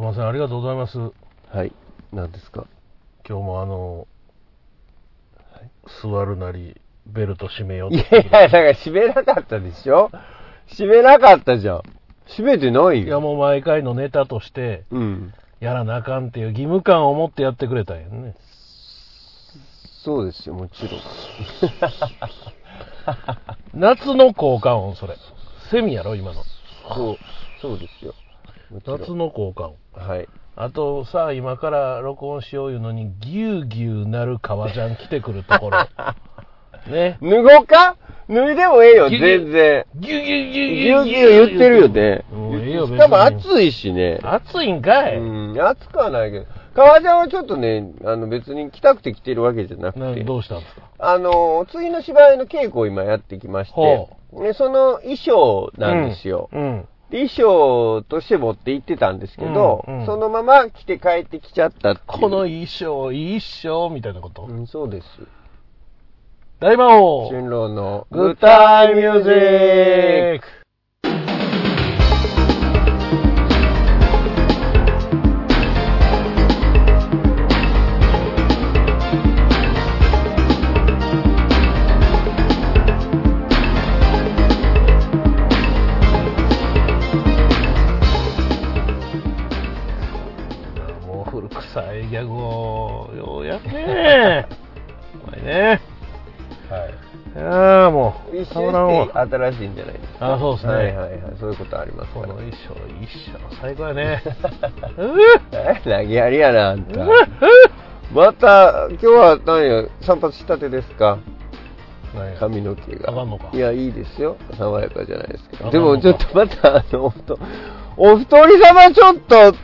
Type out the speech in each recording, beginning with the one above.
すいません、ありがとうございます。はい。何ですか？今日もあの、座るなり、ベルト締めよういやいや、だから閉めなかったでしょ？閉めなかったじゃん。閉めてないよ。いやもう毎回のネタとして、うん。やらなあかんっていう義務感を持ってやってくれたんやね。そうですよ、もちろん。夏の効果音、それ。セミやろ、今の。そう、そうですよ。もちろん夏の効果音。はい。あとさ、今から録音しよういうのに、ぎゅうぎゅうなる革ジャン来てくるところ。ね。脱ごうか？脱いでもええよ、全然。ぎゅうぎゅうぎゅうぎゅうぎゅう言ってるよね。もうええよ、しかも暑いしね。暑いんかい。うん、暑くはないけど。革ジャンはちょっとね、あの別に着たくて着てるわけじゃなくて、などうしたんですか？あの、次の芝居の稽古を今やってきましてほ、ね、その衣装なんですよ。うん。で衣装として持って行ってたんですけど、うんうんそのまま着て帰ってきちゃった。この衣装、いい衣装、みたいなこと？うん、そうです。大魔王春郎のグッタイミュージック一周して新しいんじゃないですか。あそうですねはいはいはい。そういうことありますから。この衣装いいっしょ最高やねえ？投げやりやな、あんた。また、今日は何や、散髪したてですか？髪の毛が。いや、いいですよ。爽やかじゃないですか。でも、ちょっとまた、あの、お太お太り様ちょっと、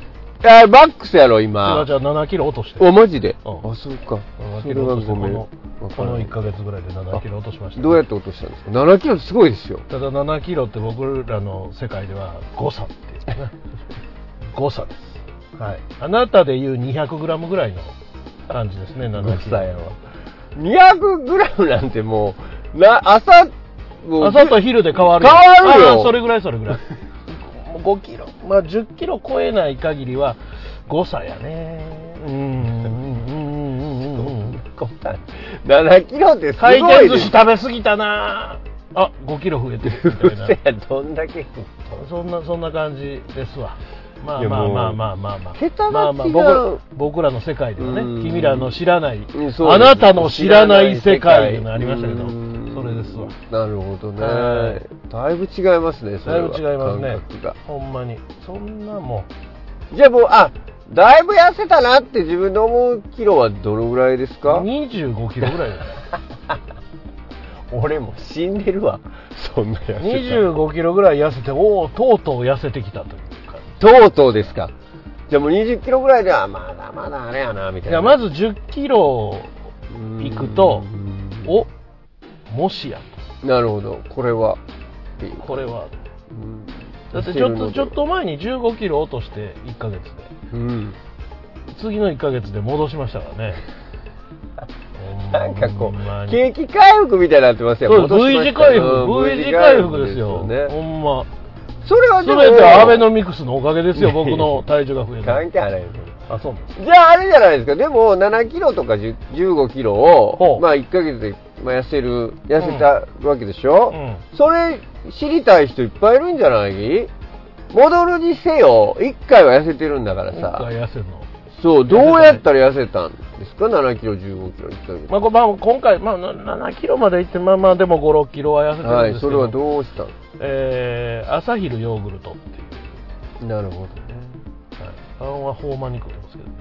あマックスやろ、今あ。じゃあ7キロ落としてお、マジで？うんあ、そうか。7それはキロ落として。このわこのからん1ヶ月ぐらいで7キロ落としました、どうやって落としたんですか ?7 キロすごいですよ。ただ7キロって僕らの世界では誤差っていうね誤差ですはいあなたでいう200グラムぐらいの感じですね7キロ誤差やわ。200グラムなんてもう、な、朝、朝と昼で変わる変わるよそれぐらいそれぐらい5キロ。まあ10キロ超えない限りは誤差やね。うんうんうんうんうんうん7キロってすごい回転寿司食べ過ぎたな。あ5キロ増えてる。みたいなどんだけ。そんなそんな感じですわまあまあまあまあまあまあ。桁が違う。まあまあ僕ら僕らの世界ではねうん。君らの知らないあなたの知らない世界でのありましたけどうん。それですわ。なるほどね。はい。だいぶ違いますね、それは。だいぶ違いますね。感覚が。ほんまに。そんなもじゃあもう、あ、だいぶ痩せたなって自分で思うキロはどのぐらいですうか25キロぐらいだよ。俺も死んでるわ。そんな痩せた。25キロぐらい痩せておおとうとう痩せてきたという。かとうとうですか。じゃあもう20キロぐらいでは、まだまだあれやな、みたいな。いやまず10キロうん行くとおもしやなるほど。これは。っていうとこれは。うん。だってちょっとちょっと前に15キロ落として1ヶ月で。うん。次の1ヶ月で戻しましたからね。なんかこう、ほんまに。景気回復みたいになってますよ。そう戻しま V 字回復。うん。V 字回復ですよね。ほんまそれはでも、全てはアベノミクスのおかげですよ僕の体重が増え関る係ないです。あそうじゃああれじゃないですか。でも、7キロとか10 15キロほを、う。まあ1ヶ月でまあ痩せる、痩せたわけでしょ、うん。それ知りたい人いっぱいいるんじゃない？戻るにせよ、1回は痩せてるんだから一さ。回痩せるの？そう、どうやったら痩せたんですか ?7 キロ、15キロ、1ヶ月。まあ、こまあ今回、まあ、な7キロまでいって、まあまあ、でも5、6キロは痩せてんですけど、それはどうしたんえー、朝昼ヨーグルトっていう、なるほどね。はい、パンはほうまに食ってますけどね。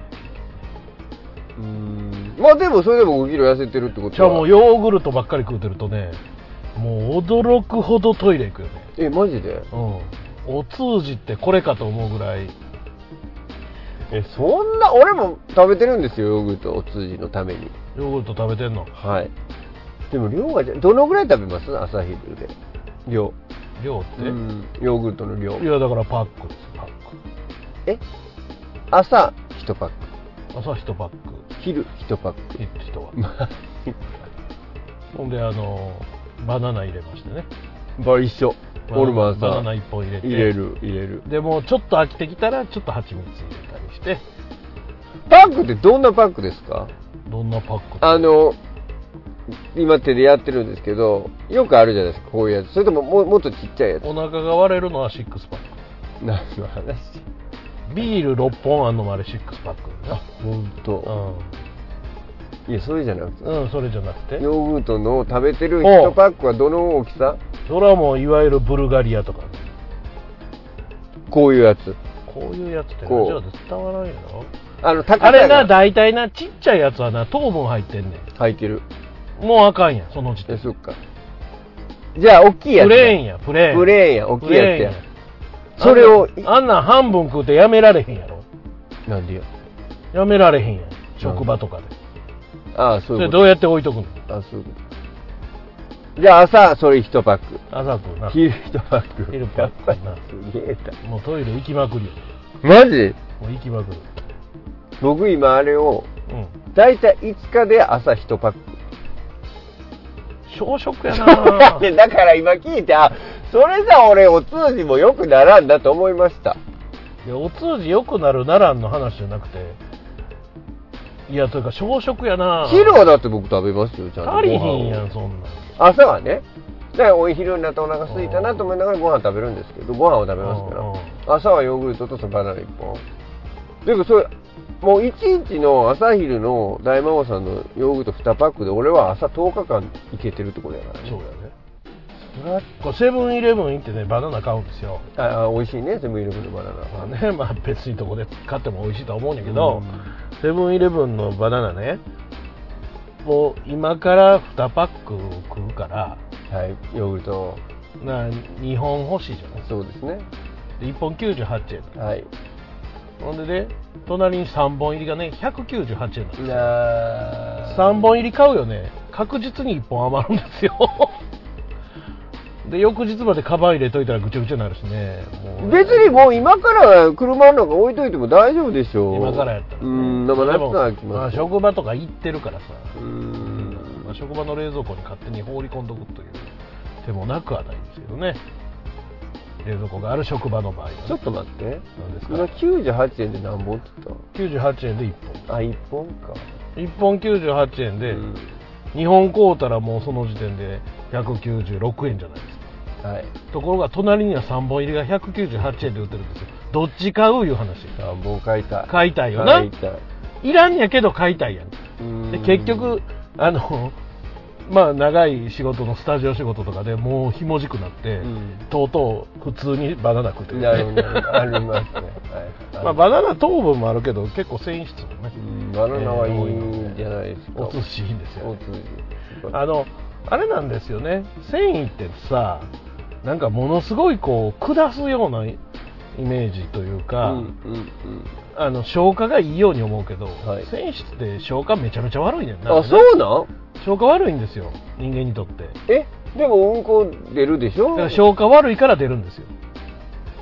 うーん。まあでも、それでも5キロ痩せてるってことは。じゃあもうヨーグルトばっかり食うてるとね、もう驚くほどトイレ行くよね。え、マジで？うん。お通じってこれかと思うぐらい、え、そんな、俺も食べてるんですよ、ヨーグルト、お通じのために。ヨーグルト食べてんの？はい。でも量がじゃ、どのぐらい食べます？朝昼で。量。量って、うん。ヨーグルトの量い。や、だからパックです、パック。え？朝1パック。朝1パック、昼1パック。人は。ま あほんで、あの、バナナ入れましてね。バリ一緒。俺も朝バナナ1本入れて入れる、入れる。でもうちょっと飽きてきたらちょっと蜂蜜入れたりしてパックってどんなパックですか？どんなパックあの、今手でやってるんですけど、よくあるじゃないですか、こういうやつ。それともももっとちっちゃいやつ。お腹が割れるのは6パック何の話？ビール6本あんのもあれ6パックあ、ほんと。いや、それじゃなくて。うん、うん、それじゃなくてヨーグルトの食べてる1パックはどの大きさ？それはもういわゆるブルガリアとかねこういうやつ。こういうやつってラジこうオで伝わらんよあの、高さあれなが大体なちっちゃいやつはな糖分入ってんね入ってる。んもうあかんやんその時点え、そっか。じゃあ、大きいやつ。プレーンやプレーンプレーンや、大きいやつや。それを、あんなあん半分食うてやめられへんやろなんでよ。やめられへんやん職場とかでああ、そいうこと。そうれどうやって置いとくの？あそういうこと。じゃあ、朝、それ1パック。朝食うな昼1パック。昼パックやっぱりすげえな。もうトイレ行きまくりよマジ？もう行きまくる僕今あれを、うんだいたい5日で朝1パック。小食やな ねだから今聞いて、あ、それじゃ俺お通じも良くならんだと思いました。いやお通じ良くなるならんの話じゃなくていやというか小食やな昼はだって僕食べますよ、ちゃんと。足りひんやんそんなん朝はね。だからお昼になってお腹空いたなと思いながらご飯食べるんですけど、ご飯を食べますから。朝はヨーグルトとそのバナナ1本。でもそれ、もう1日の朝昼の大魔王さんのヨーグルト2パックで俺は朝10日間いけてるってことやからね。そうやねこれセブンイレブン行ってねバナナ買うんですよああ美味しいね、セブンイレブンのバナナ。まあね、まあ別にどこで買っても美味しいとは思うんやけど、セブンイレブンのバナナね、もう今から2パック食うから、はい、ヨーグルト。な2本欲しいじゃないそうですね。で1本98円。はい。ほんでね、隣に3本入りがね、198円なんですよ。な3本入り買うよね、確実に1本余るんですよ。で、翌日までカバン入れといたらぐちゃぐちゃになるしね。もう別にもう今から車の中置いといても大丈夫でしょう。今からやったら、うん、でも夏は来まあ、ます。職場とか行ってるからさ、うん。まあ、職場の冷蔵庫に勝手に放り込んどくという手もなくはないんですけどね冷蔵庫がある職場の場合はね。ちょっと待って。何です今か98円で何本って言っ98円で1たあ、1本か。本1本98円で、うん。2本買うたらもうその時点で196円じゃないですか。はい。ところが隣には3本入りが198円で売ってるんですよ。どっち買ういう話。3本買いたい。買いたいよな。買いたい。いらんやけど買いたいやん。うん。で結局あのまあ長い仕事のスタジオ仕事とかでもうひもじくなって、うんとうとう普通にバナナ食ってる、ありますね。はい。まあ、バナナ糖分もあるけど結構繊維質もねうんバナナはいいんじゃないですか。お寿司いいんですよ、お通じ。あのあれなんですよね繊維ってさなんかものすごいこう下すようなイメージというか、うんうんうん。あの消化がいいように思うけど、はい繊維質って消化めちゃめちゃ悪いねんなあ、そうなん？消化悪いんですよ。人間にとって。え？でもうんこ出るでしょ？だから消化悪いから出るんですよ。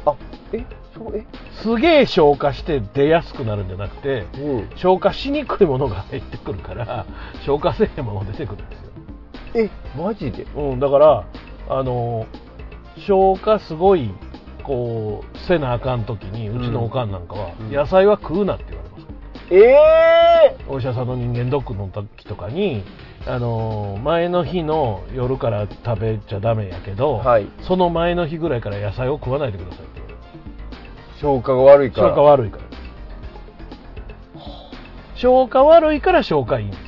あ、え？そう、え？すげえ消化して出やすくなるんじゃなくてうん。消化しにくいものが入ってくるから消化せえへんものが出てくるんですよ、え、マジで？うん、だからあの消化すごいこうせなあかん時にうちのおかんなんかは、うん。野菜は食うなって言われます。ええお医者さんの人間ドックの時とかにあの前の日の夜から食べちゃダメやけど、はい。その前の日ぐらいから野菜を食わないでくださいって言われる消化が悪いから。消化悪いから。消化悪いから消化いいんですよ。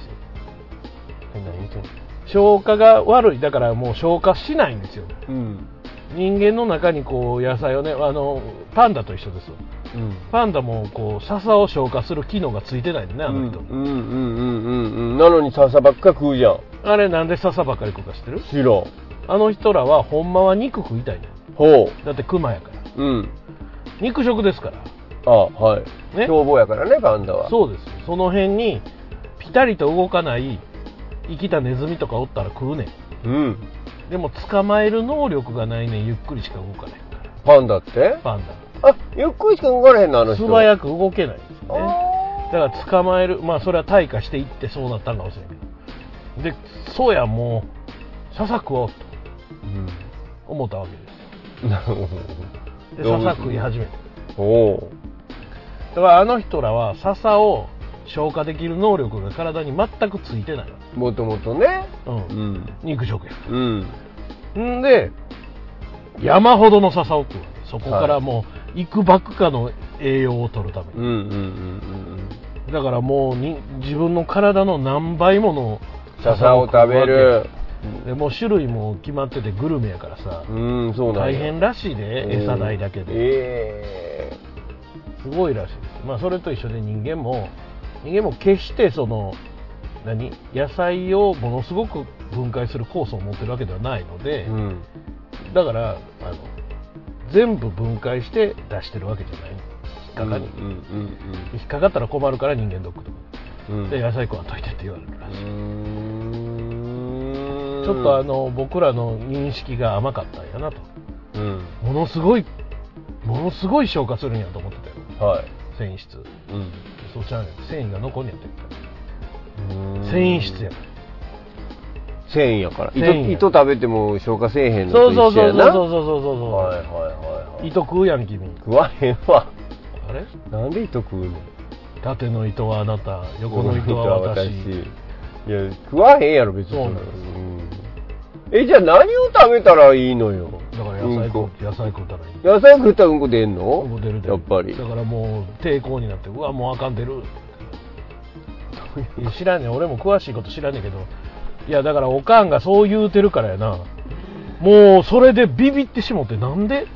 消化が悪い。だからもう消化しないんですよ。うん。人間の中にこう野菜をねあのパンダと一緒ですようん。パンダもこう笹を消化する機能がついてないんだねあの人、うんうんうんうんうんうん。なのに笹ばっか食うじゃん。あれなんで笹ばっかり食うか知ってる？知らん。あの人らはほんまは肉食いたいねほだってクマやからう。うん。肉食ですからあ、はい。ね？凶暴やからね、パンダは。そうですよその辺にピタリと動かない生きたネズミとかおったら食うねんうん。でも捕まえる能力がないねんゆっくりしか動かないパンダって？パンあ、ゆっくりしか動かれへんの、あのダ人。素早く動けないんですよねあだから捕まえるまあそれは退化していってそうなったんかもしれんけどでそうやもう笹食おうと。思ったわけですなるほよで動物笹食い始めてど。おお。だからあの人らは笹を消化できる能力が体に全くついてないわもともとね。け、うんうん。肉食やかうん。らんで山ほどの笹を食うわけそこからもういくばくかの栄養を取るために、うんうんうんだからもうに自分の体の何倍ものうん。笹を食べる。でもう種類も決まっててグルメやからさ、うん、そうなんや。大変らしいで餌代だけで、えすごいらしいです。まあそれと一緒で人間も人間も決してその何？野菜をものすごく分解する酵素を持ってるわけではないので、えうん。だからあの全部分解して出してるわけじゃない。引っかかり、うんうん。引っかかったら困るから人間ドックとか。うん。うん。で野菜食わんといてって言われるらしい、ちょっとあ、の僕らの認識が甘かったんやなと。うん。ものすごいものすごい消化するんやと思ってたよ。はい。繊維質。うん。そうちゃうねん。繊維が残んねやって。繊維質やから繊維やから。糸食べても消化せえへんのそうそう。そうそうそうそうそうそう、はいはいはいはい。糸食うやん君食わへんわ。あれ？なんで糸食うの縦の糸はあなた横の糸は私 いや、食わへんやろ、別に。そうなんですうんえ、じゃあ何を食べたらいいのよ？だから野菜うんこ食う野菜食うたらいい野菜食ったらうんこ出んの？うんこ出る出るやっぱりだ。からもう抵抗になってうわもうあかん出る知らんねん俺も詳しいこと知らんねんけどいやだからおかんがそう言うてるからやな。もうそれでビビってしもってなんで？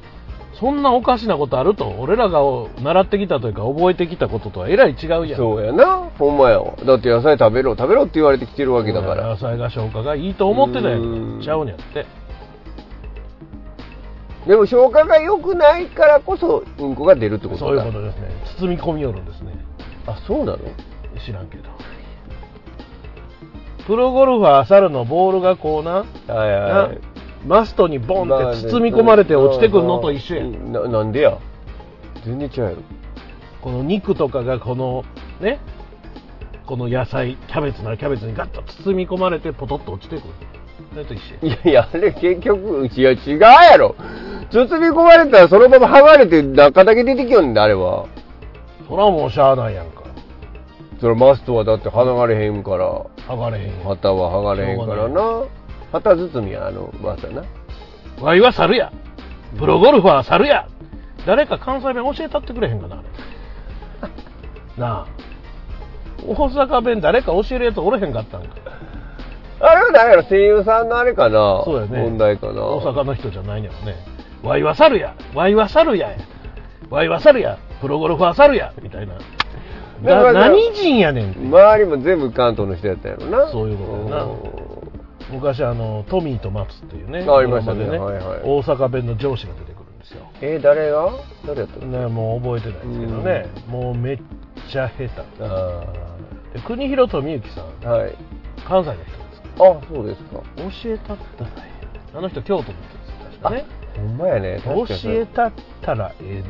そんなおかしなことあると？俺らが習ってきたというか覚えてきたこととはえらい違うやん。そうやな。ほんまやわ。だって野菜食べろ、食べろって言われてきてるわけだか野ら。菜が消化がいいと思ってたやうん。んちゃうんやって。でも消化が良くないからこそ、うんこが出るってことだ。そういうことですね。包み込みよるんですね。あ、そうなの？知らんけどプロゴルファー猿のボールがこうなはいはい。マストにボンって包み込まれて落ちてくるのと一緒やんななんでや？全然違うやろ。この肉とかがこのねこの野菜キャベツならキャベツにガッと包み込まれてポトッと落ちてくるそれと一緒やいやいや、あれ結局、いや違うやろ。包み込まれたらそのまま剥がれて中だけ出てきよんだ、あれは。そらもうしゃあないやんかそれマストはだって剥がれへんから、剥がれへん。旗は剥がれへんからな。旗包みや、あの、技な。ワイは猿や。プロゴルファー猿や。誰か関西弁教えたってくれへんかなあれ。なあ。大阪弁誰か教えるやつおれへんかったんか。あれは何やろ、声優さんのあれかな。そうやね。問題かな。大阪の人じゃないんやろね。ワイは猿や。ワイは猿やワイは猿や。プロゴルファー猿や。みたいな。だからな何人やねんって周りも全部関東の人やったやろな。そういうことやな。昔あのトミーと松っていうね。ありましたね。ドラマではいはい。大阪弁の上司が出てくるんですよ。えー誰が？誰やったの？ねもう覚えてないですけどね。もうめっちゃ下手。あで国広富之さん。あ、はい。関西の人です。かあ、そうですか。教えたったらええあの人京都の人です確かね。ほんまやね。教えたったらええのに。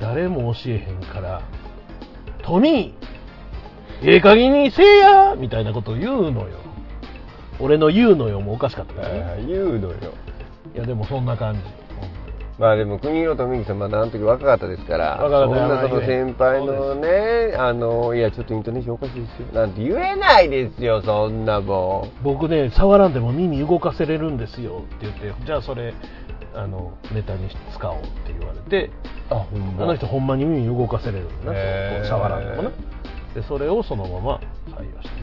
誰も教えへんから「トミーええ加減にせえや!」みたいなことを言うのよ俺の言うのよもおかしかったからねあー言うのよ。いやでもそんな感じまあでも国広富之さんまだあの時若かったですから、若かったそんなその先輩のね、あの、いやちょっとイントネーションおかしいですよ。なんて言えないですよ、そんなも僕ね触らんでも耳動かせれるんですよって言ってじゃあそれあのネタに使おうって言われて。ん。あ、ほんあの人ほんまに耳動かせれるんだな触らんでもなでそれをそのまま採用して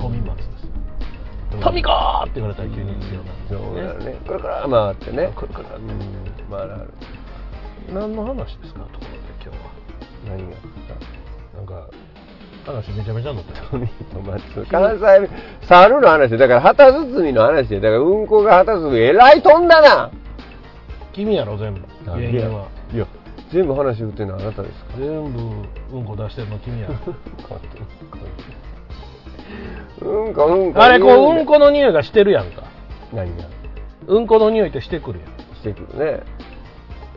富松です。富子って言われたら急に強いそうなだね。これから回ってね。これからうん、回る。何の話ですかところで今日は。何がなんか話めちゃめちゃ載ってる富と松。関西弁、猿の話。だから旗包みの話。で、だからうんこが旗包み、えらい飛んだな君やろ全部。原因は。いや、全部話振ってるのはあなたですか？全部うんこ出してるの君や。ろうんこうんこ。あれこううんこの匂いがしてるやんか。何が？うんこの匂いってしてくるやん。してくるね。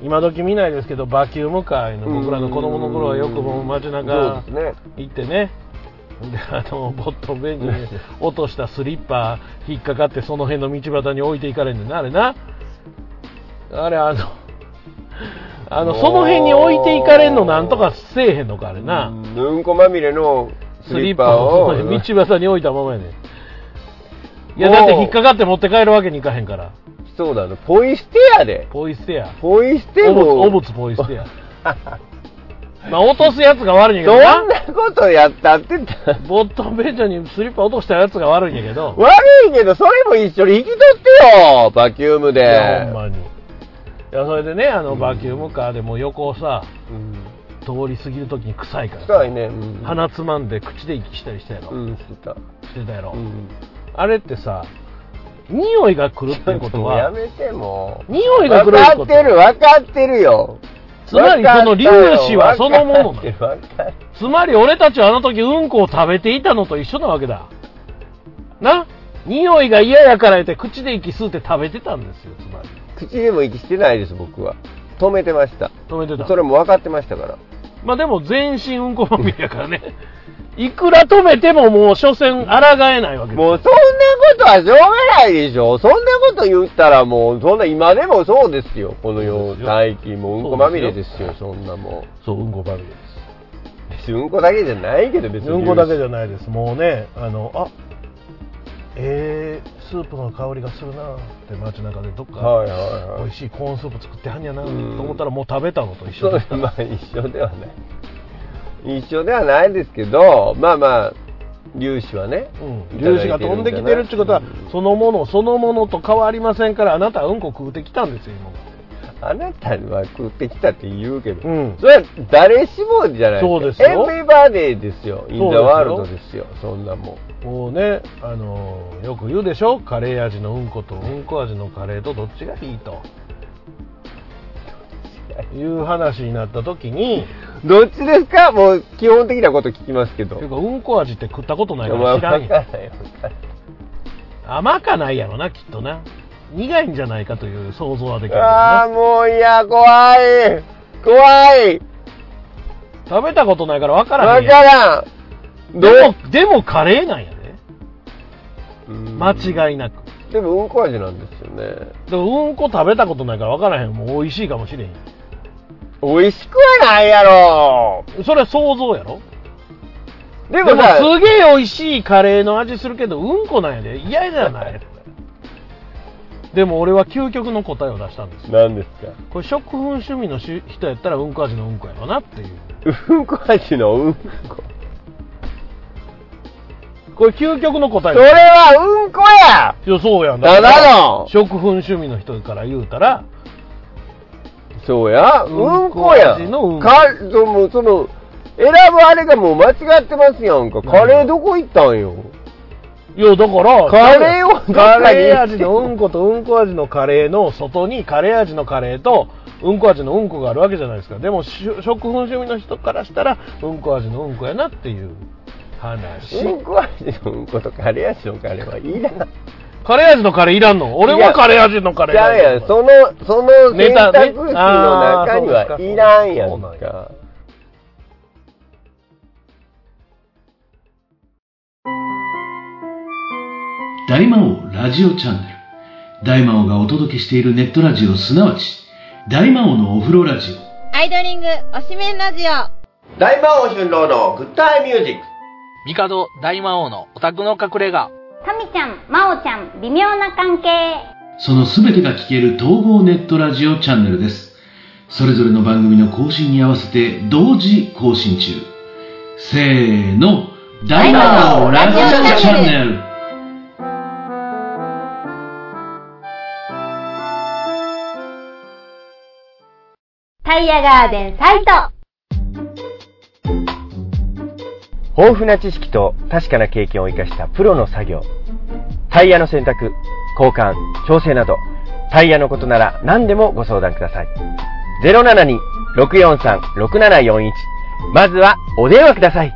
今時見ないですけどバキュームカーの。僕らの子供の頃はよくもう街中そうですね。行ってね。であのボットンベンチに 落としたスリッパ引っかかってその辺の道端に置いていかれんねんなあれなあれ、あの、あの、その辺に置いていかれんのなんとかせえへんのか、あれな。うんうんこまみれのススリッパをを。道端に置いたままやねん。いや、だって引っかかって持って帰るわけにいかへんから。そうだね。ポイ捨てやで。ポイ捨てや。ポイ捨ておも。物お物ポイ捨てや。まあ、落とすやつが悪いんやそけどな。んなことやったってた。ボットンベンチャーにスリッパ落としたやつが悪いんやけど。悪いけど、それも一緒に引き取ってよバキュームいや、ほんで。まに。いや、それでね、あの、バキュームカーでも横をさ、うん。通り過ぎるときに臭いからさ臭いね。うん。鼻つまんで口で息したりしたやろ。うん、してた。してたやろ。うん。あれってさ、匂いが来るってこともうやは、めてもう。匂いが来る分ってことかってる、分かってるよ。つまりその粒子はそのものつまり俺たちはあの時うんこを食べていたのと一緒なわけだ。な？匂いが嫌やから言って口で息吸って食べてたんですよ、つまり。口でも息してないです、僕は。止めてました。止めてた。それも分かってましたから。まあでも全身うんこまみれやからね。いくら止めてももう所詮抗えないわけですよもうそんなことはしょうがないでしょ。そんなこと言ったらもう、そんな今でもそうですよ。この世、そうですよ大気もうんこまみれですよ、そんなもそう、うんこまみれです。う。別にうんこだけじゃないけど、別に。うんこだけじゃないです。もうね、あの、あえー、スープの香りがするなって街中でどっか、美味しいコーンスープ作ってはんやなとうん思ったらもう食べたのと一緒で。まあ一緒ではない。一緒ではないですけど、まあまあ、粒子はね。うん、粒子が飛んできてるってことは、うんそのものそのものと変わりませんからあなたはうんこ食うてきたんですよ今あなたは食ってきたって言うけど、うん。それは誰しもじゃないそうですよ。エブリバディですよ。インザワールドですよ。そんなもん。もうねあのーよく言うでしょ？カレー味のうんこと。うんこ味のカレーとどっちがいいと。いう話になった時に。どっちですか？もう基本的なこと聞きますけど。ていうかうんこ味って食ったことないかまあら知らんやん。わかんないわかんない。甘かないやろなきっとな苦いんじゃないかという想像はできるけどああ、なもういや、怖い。怖い。食べたことないから分からんやん。からん。どでもでもカレーなんやで。うん。間違いなく。でもうんこ味なんですよね。でもうんこ食べたことないから分からへん。もう美味しいかもしれへん美味しくはないやろ。それは想像やろ。ででももさ、すげえ美味しいカレーの味するけどうんこなんやで。嫌じゃない？でも俺は究極の答えを出したんですよ。何ですか？これ食粉趣味のし人やったらうんこ味のうんこやろなっていう。うんこ味のうんこ。これ究極の答え。それはうんこや！いやそうやんただの。食粉趣味の人から言うたら。そうや、ううんんこや。味のうんこ。か、その、その、選ぶあれがもう間違ってますやんか。カレーどこ行ったんよ？いやだからカレーをカレー味のうんことうんこ味のカレーの外にカレー味のカレーとうんこ味のうんこがあるわけじゃないですか。でもし食粉趣味の人からしたらうんこ味のうんこやなっていう話、うんこ味のうんことカレー味のカレーはいらん。カレー味のカレーいらんの？俺はカレー味のカレーじゃあや、その、その選ネタね。択肢の中にはいらんやんか。大魔王ラジオチャンネル。大魔王がお届けしているネットラジオ、すなわち、大魔王のお風呂ラジオ。アイドリングおしめんラジオ大魔王春郎のグッタイミュージック。帝大魔王のオタクの隠れ家。タミちゃん、マオちゃん、微妙な関係。そのすべてが聞ける統合ネットラジオチャンネルです。それぞれの番組の更新に合わせて同時更新中。せーの、大魔王ラジオチャンネル。イヤガーデンサイト。豊富な知識と確かな経験を生かしたプロの作業。タイヤの選択、交換、調整など、タイヤのことなら何でもご相談ください。072-643-6741まずはお電話ください。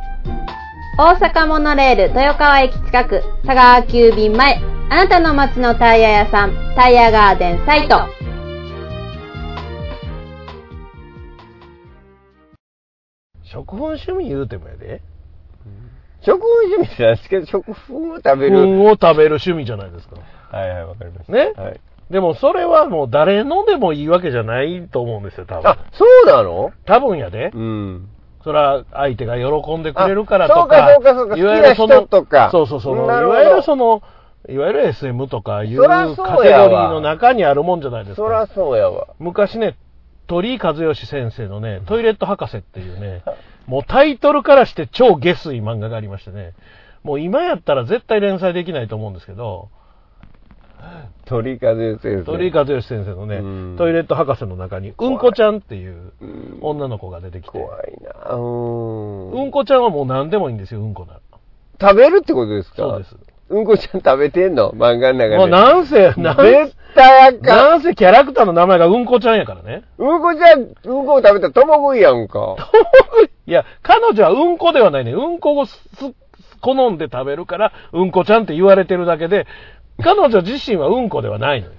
大阪モノレール豊川駅近く佐川急便前あなたの街のタイヤ屋さんタイヤガーデンサイト食粉趣味言うてもやで食粉趣味なんですけど、食粉を食べる。粉を食べる趣味じゃないですかはいはい、わかりました。ね？はい。でもそれはもう誰のでもいいわけじゃないと思うんですよ、多分。あ、そうなの？多分やで。うん。それは相手が喜んでくれるからあとか。そうかそうかそうかいわゆるそのとかそうそうそう。いわゆるその、いわゆる SM とかいうカテゴリーの中にあるもんじゃないですそらか。そうやわ。昔ね、鳥居和義先生のね、トイレット博士っていうね、もうタイトルからして超下水漫画がありましてね、もう今やったら絶対連載できないと思うんですけど、鳥風先生。鳥居和義先生のねうん、トイレット博士の中に、うんこちゃんっていううん女の子が出てきて、怖いなうん。うんこちゃんはもう何でもいいんですよ、うんこなら。食べるってことですか？そうです。うんこちゃん食べてんの？漫画の中で。もうなんせ、なんせ絶、対あかん。なんせキャラクターの名前がうんこちゃんやからね。うんこちゃん、うんこを食べたらともぐいやんか。いや、彼女はうんこではないね。うんこをす好んで食べるから、うんこちゃんって言われてるだけで、彼女自身はうんこではないのよ。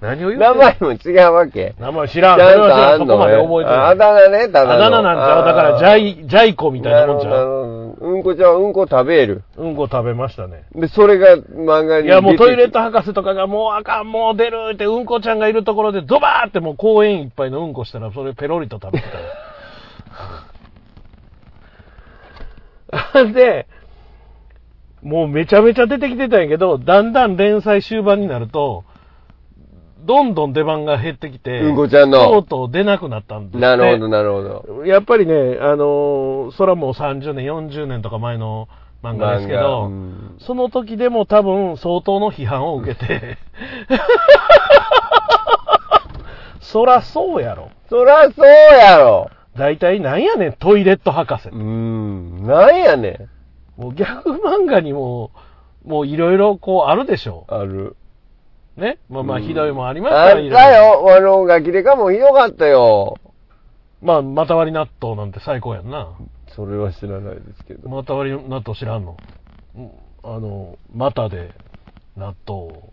何を言って名前も違うわけ。名前知らん。ちゃん。とあんのそこまで覚えてない。あだ名ね、ただの。あだ名なんちゃう。だから、ジャイ、ジャイコみたいなもんちゃう。なるほどうんこちゃんはうんこ食べる。うんこ食べましたね。で、それが漫画にいや、もうトイレット博士とかがもうあかん、もう出るって、うんこちゃんがいるところでドバーってもう公園いっぱいのうんこしたら、それペロリと食べてたよ。で、もうめちゃめちゃ出てきてたんやけど、だんだん連載終盤になると、どんどん出番が減ってきて、うんこちゃんのとうとう出なくなったんですなるほど、なるほど。やっぱりね、あのーそれはもう30年、40年とか前の漫画ですけど、うんその時でも多分相当の批判を受けて、そらそうやろ。そらそうやろ。大体なんやねん、トイレット博士う。ん。なんやねん。もうギャグ漫画にも、もういろいろこうあるでしょある。う。ね。まあまあうんひどいもんありましたあったよ。あの、ガキデカもひどかったよ。まあ、また割り納豆なんて最高やんな。それは知らないですけど。また割り納豆知らんの？うんあの、股で納豆を。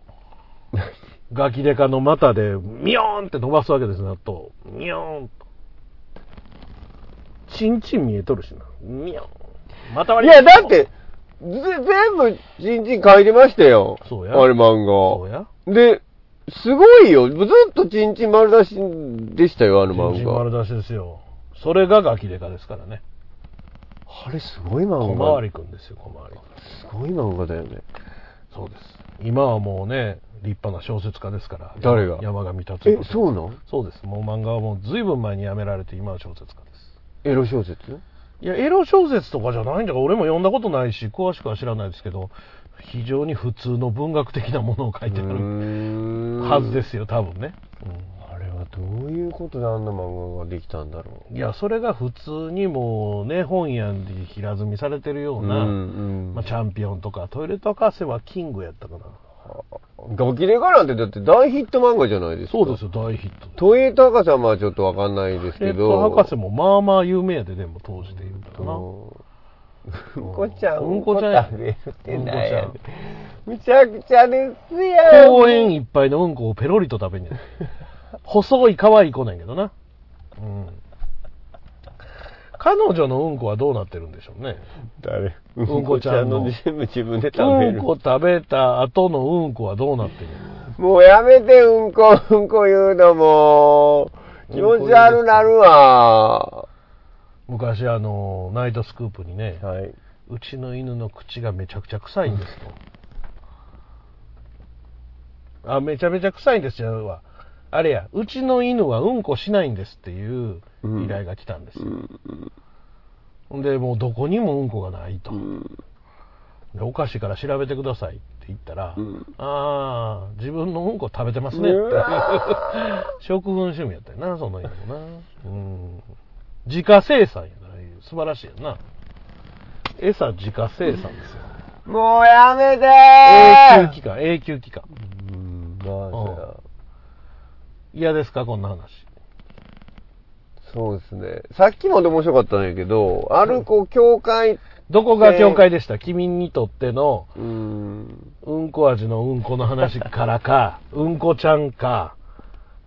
ガキデカの股で、ミヨーンって伸ばすわけです、納豆。ミヨーンと。チンチン見えとるしな。ミヨーン。またいや、割り納豆だって、ぜ全部、ちんちん書いてましたよ。そうやあれ漫そう画。や。で、すごいよ。ずっとちんちん丸出しでしたよ、あのチンチ漫画。ン丸出しですよ。それがガキデカですからね。あれすごい漫小画。回りくんですよ、小回りくん。すごい漫画だよね。そうです。今はもうね、立派な小説家ですから。誰が？山上達え郎、そうなんそうです。もう漫画はもう随分前に辞められて、今は小説家です。エロ小説？いや、エロ小説とかじゃないんだから、俺も読んだことないし、詳しくは知らないですけど、非常に普通の文学的なものを書いてあるはずですすよ、多分ね。あれはどういうことであんな漫画ができたんだろうん、いや、それが普通にもうね、本屋に平積みされてるよう。うな、うんまあ、チャンピオンとか、トイレット博士はキングやったかな。ガキレガなんてだって大ヒット漫画じゃないですか。そうですよ、大ヒット。トイレット博士はまあちょっとわかんないですトイレッけど。ト博士もまあまあ有名やで、でも当時で言うたらな。うんこちゃん、うんこちゃん食べるってなんやねうんこむちゃくちゃですやん。公園いっぱいのうんこをペロリと食べんねん。細い可愛い子なんやけどな。うん。彼女のうんこはどうなってるんでしょうね。誰？うんこちゃんの全部自分で食べる。うんこ食べた後のうんこはどうなってるもうやめて、うんこ、うんこ言うのも。気持ち悪なるわ。昔あの、ナイトスクープにね、はい。うちの犬の口がめちゃくちゃ臭いんですと。あ、めちゃめちゃ臭いんですよ。わあれや、うちの犬はうんこしないんですっていう依頼が来たんですよ。ほんで、もうどこにもうんこがないと。でおかしいから調べてくださいって言ったら、ああ、自分のうんこ食べてますねって 食粉趣味やったよな、その犬もな。うん。自家生産やから、素晴らしいやな。餌自家生産ですよ。もうやめて永久期間、永久期間。うん、まあ嫌ですか、こんな話。そうですね。さっきもで面白かったんやけど、あるこう、教会、どこが境界でした、君にとっての、うん、うんこ味のうんこの話からか、うんこちゃんか、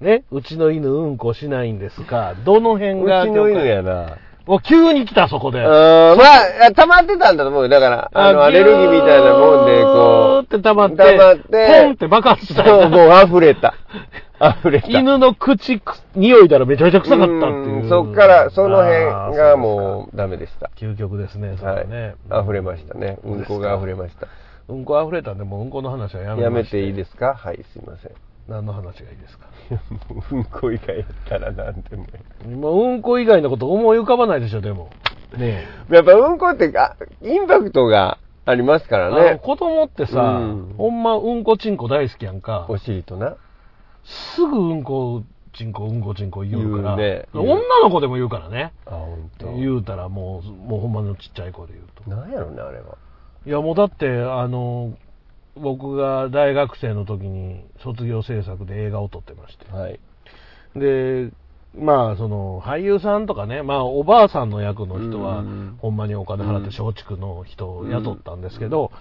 ね、うちの犬うんこしないんですか、どの辺うがちの犬やな。もう急に来た、そこで。うん、まあ、溜まってたんだと思うよ。だから、あの、アレルギーみたいなもんで、こう。って溜まって、溜まって、ポンって爆発したそう、もう溢れた。溢れた。犬の口く、匂いだらめちゃめちゃ臭かったっていう。う。んそっから、その辺がもうダメでした。う。究極ですね、それははい。ね。溢れましたね。うん。こが溢れました。うん。こ溢れたん。で、もううん。この話はやめやめていいですかはい、すいません。何の話がいいですかもううん。こ以外やったら何でもいい。今、うん。こ以外のこと思い浮かばないでしょ、でも。ねやっぱうん。こってあインパクトがありますからね。子供ってさ、うん。ほん。まうん。こちん。こ大好きやん。か。お尻とな。すぐうんこちんこうんこちんこ言うから。言うね言う女の子でも言うからね。あ、ほんと。言うたらもう、もうほんまのちっちゃい子で言うと。なんやろね、あれは。いやもうだって、あの、僕が大学生の時に卒業制作で映画を撮ってまして。はい。で、まあ、その、俳優さんとかね、まあ、おばあさんの役の人はうん、ほんまにお金払って松竹の人を雇ったんですけど、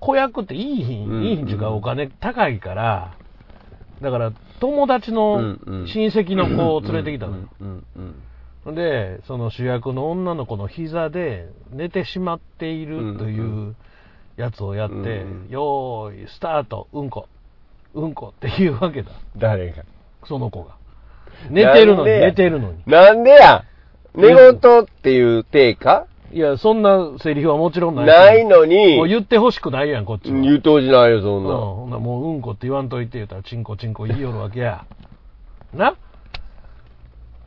子役っていい品、うんいい品っていうかお金高いから、だから、友達の親戚の子を連れてきたのよ。で、その主役の女の子の膝で寝てしまっているというやつをやって、うんうん。よーい、スタート、うんこ、うんこ。っていうわけだ。誰が？その子が。寝てるのに、寝てるのに。なんでや？寝言っていう体かいや、そんなセリフはもちろんないし。ないのにもう、言ってほしくないやん、こっちは。言うとじないよ、そうんん。な。ほんならもううんこって言わんといて言うたら、チンコチンコ言いよるわけや。な？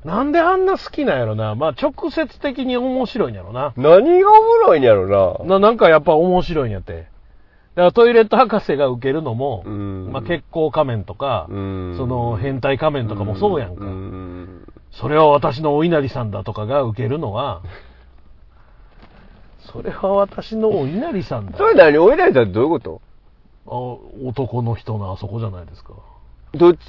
なんであんな好きなんやろな。まあ、直接的に面白いんやろな。何がおもろいんやろな。な、なんかやっぱ面白いんやって。だからトイレット博士が受けるのも、うんまあ、血行仮面とか、うんその変態仮面とかもそうやんか。うんそれは私のお稲荷さんだとかが受けるのは、それは私のお稲荷さんだ。それ何おいられたらどういうこと？あ男の人のあそこじゃないですか。どっち？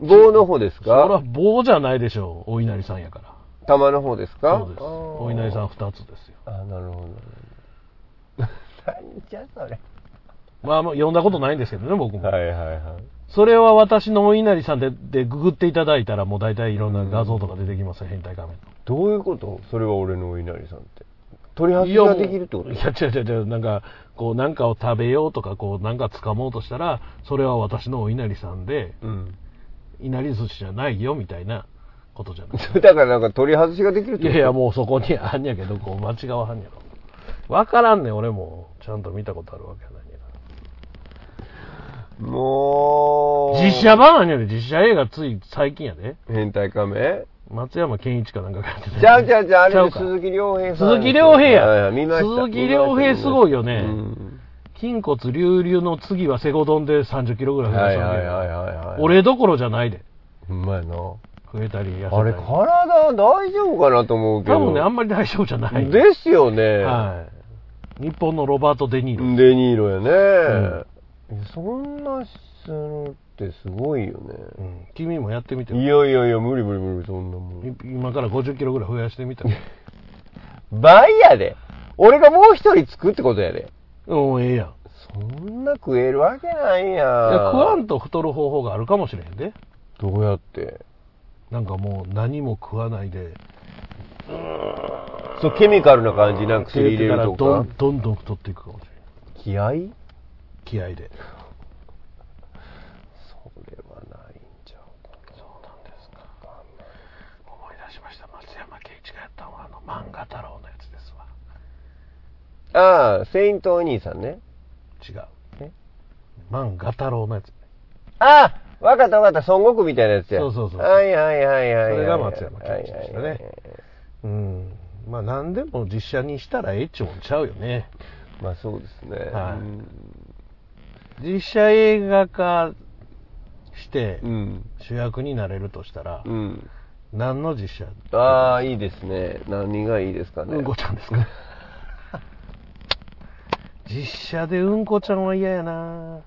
棒の方ですそれはか棒じゃないでしょう、お稲荷さんやから。玉の方ですか？そうです。お稲荷さん二つですよ。あーなるほど。何じゃそれ。まあ、まあ読んだことないんですけどね、僕も。はいはいはい。それは私のお稲荷さんででググっていただいたら、もう大体いろんな画像とか出てきますよ、変態仮面の。どういうこと？それは俺のお稲荷さんって。取り外しができるってこといや、違う違う違う、なんか、こう、なんかを食べようとか、こう、なんか掴もうとしたら、それは私のお稲荷さんで、うん。稲荷寿司じゃないよ、みたいなことじゃない？だからなんか取り外しができるってこと？いやいや、もうそこにあんやけど、こう、間違わはんやろ。わからんねん、俺も。ちゃんと見たことあるわけやないもう。ら。実写版あんやで、実写映画つい最近やで。変態仮面？松山健一かなんかがやってた。ちゃうちゃうちゃう、あれちゃうか鈴木亮平さん。鈴木亮平や。鈴木亮平すごいよねうん筋骨隆々の次はセゴドンで30キロぐらい増やしたはいはいはい。俺どころじゃないで。ほんまやな。増えたり痩せたり。あれ、体大丈夫かなと思うけど。多分ね、あんまり大丈夫じゃない。ですよね。はい。日本のロバート・デ・ニーロ。デニーロやね。そんなするってすごいよね。うん君もやってみていやいやいや、無理無理無理、そんなもん。い今から50キロぐらい増やしてみた倍やで。俺がもう一人つくってことやで。うん、ええやん。そんな食えるわけないやん。いや食わんと太る方法があるかもしれへんで。どうやって？なんかもう何も食わないで。そう、ケミカルな感じなんか薬入れるとかどん。どんどん太っていくかもしれん。気合い？気合で。それはないんちゃうかそうなんですか。思い出しました。松山ケンイチがやったのはあの漫画太郎のやつですわ。な。ああ、セイントお兄さんね。違う。え？漫画太郎のやつ。ああ、わかったわかった、孫悟空みたいなやつや。そうそうそうはいはいはいはいはい。それが松山ケンイチでしたねうん。まあ何でも実写にしたらええっちもんちゃうよね。まあそうですね。はいうん実写映画化してうん。主役になれるとしたら、うん。何の実写？ああ、いいですね。何がいいですかね。うんこちゃんですか？実写でうんこちゃんは嫌やな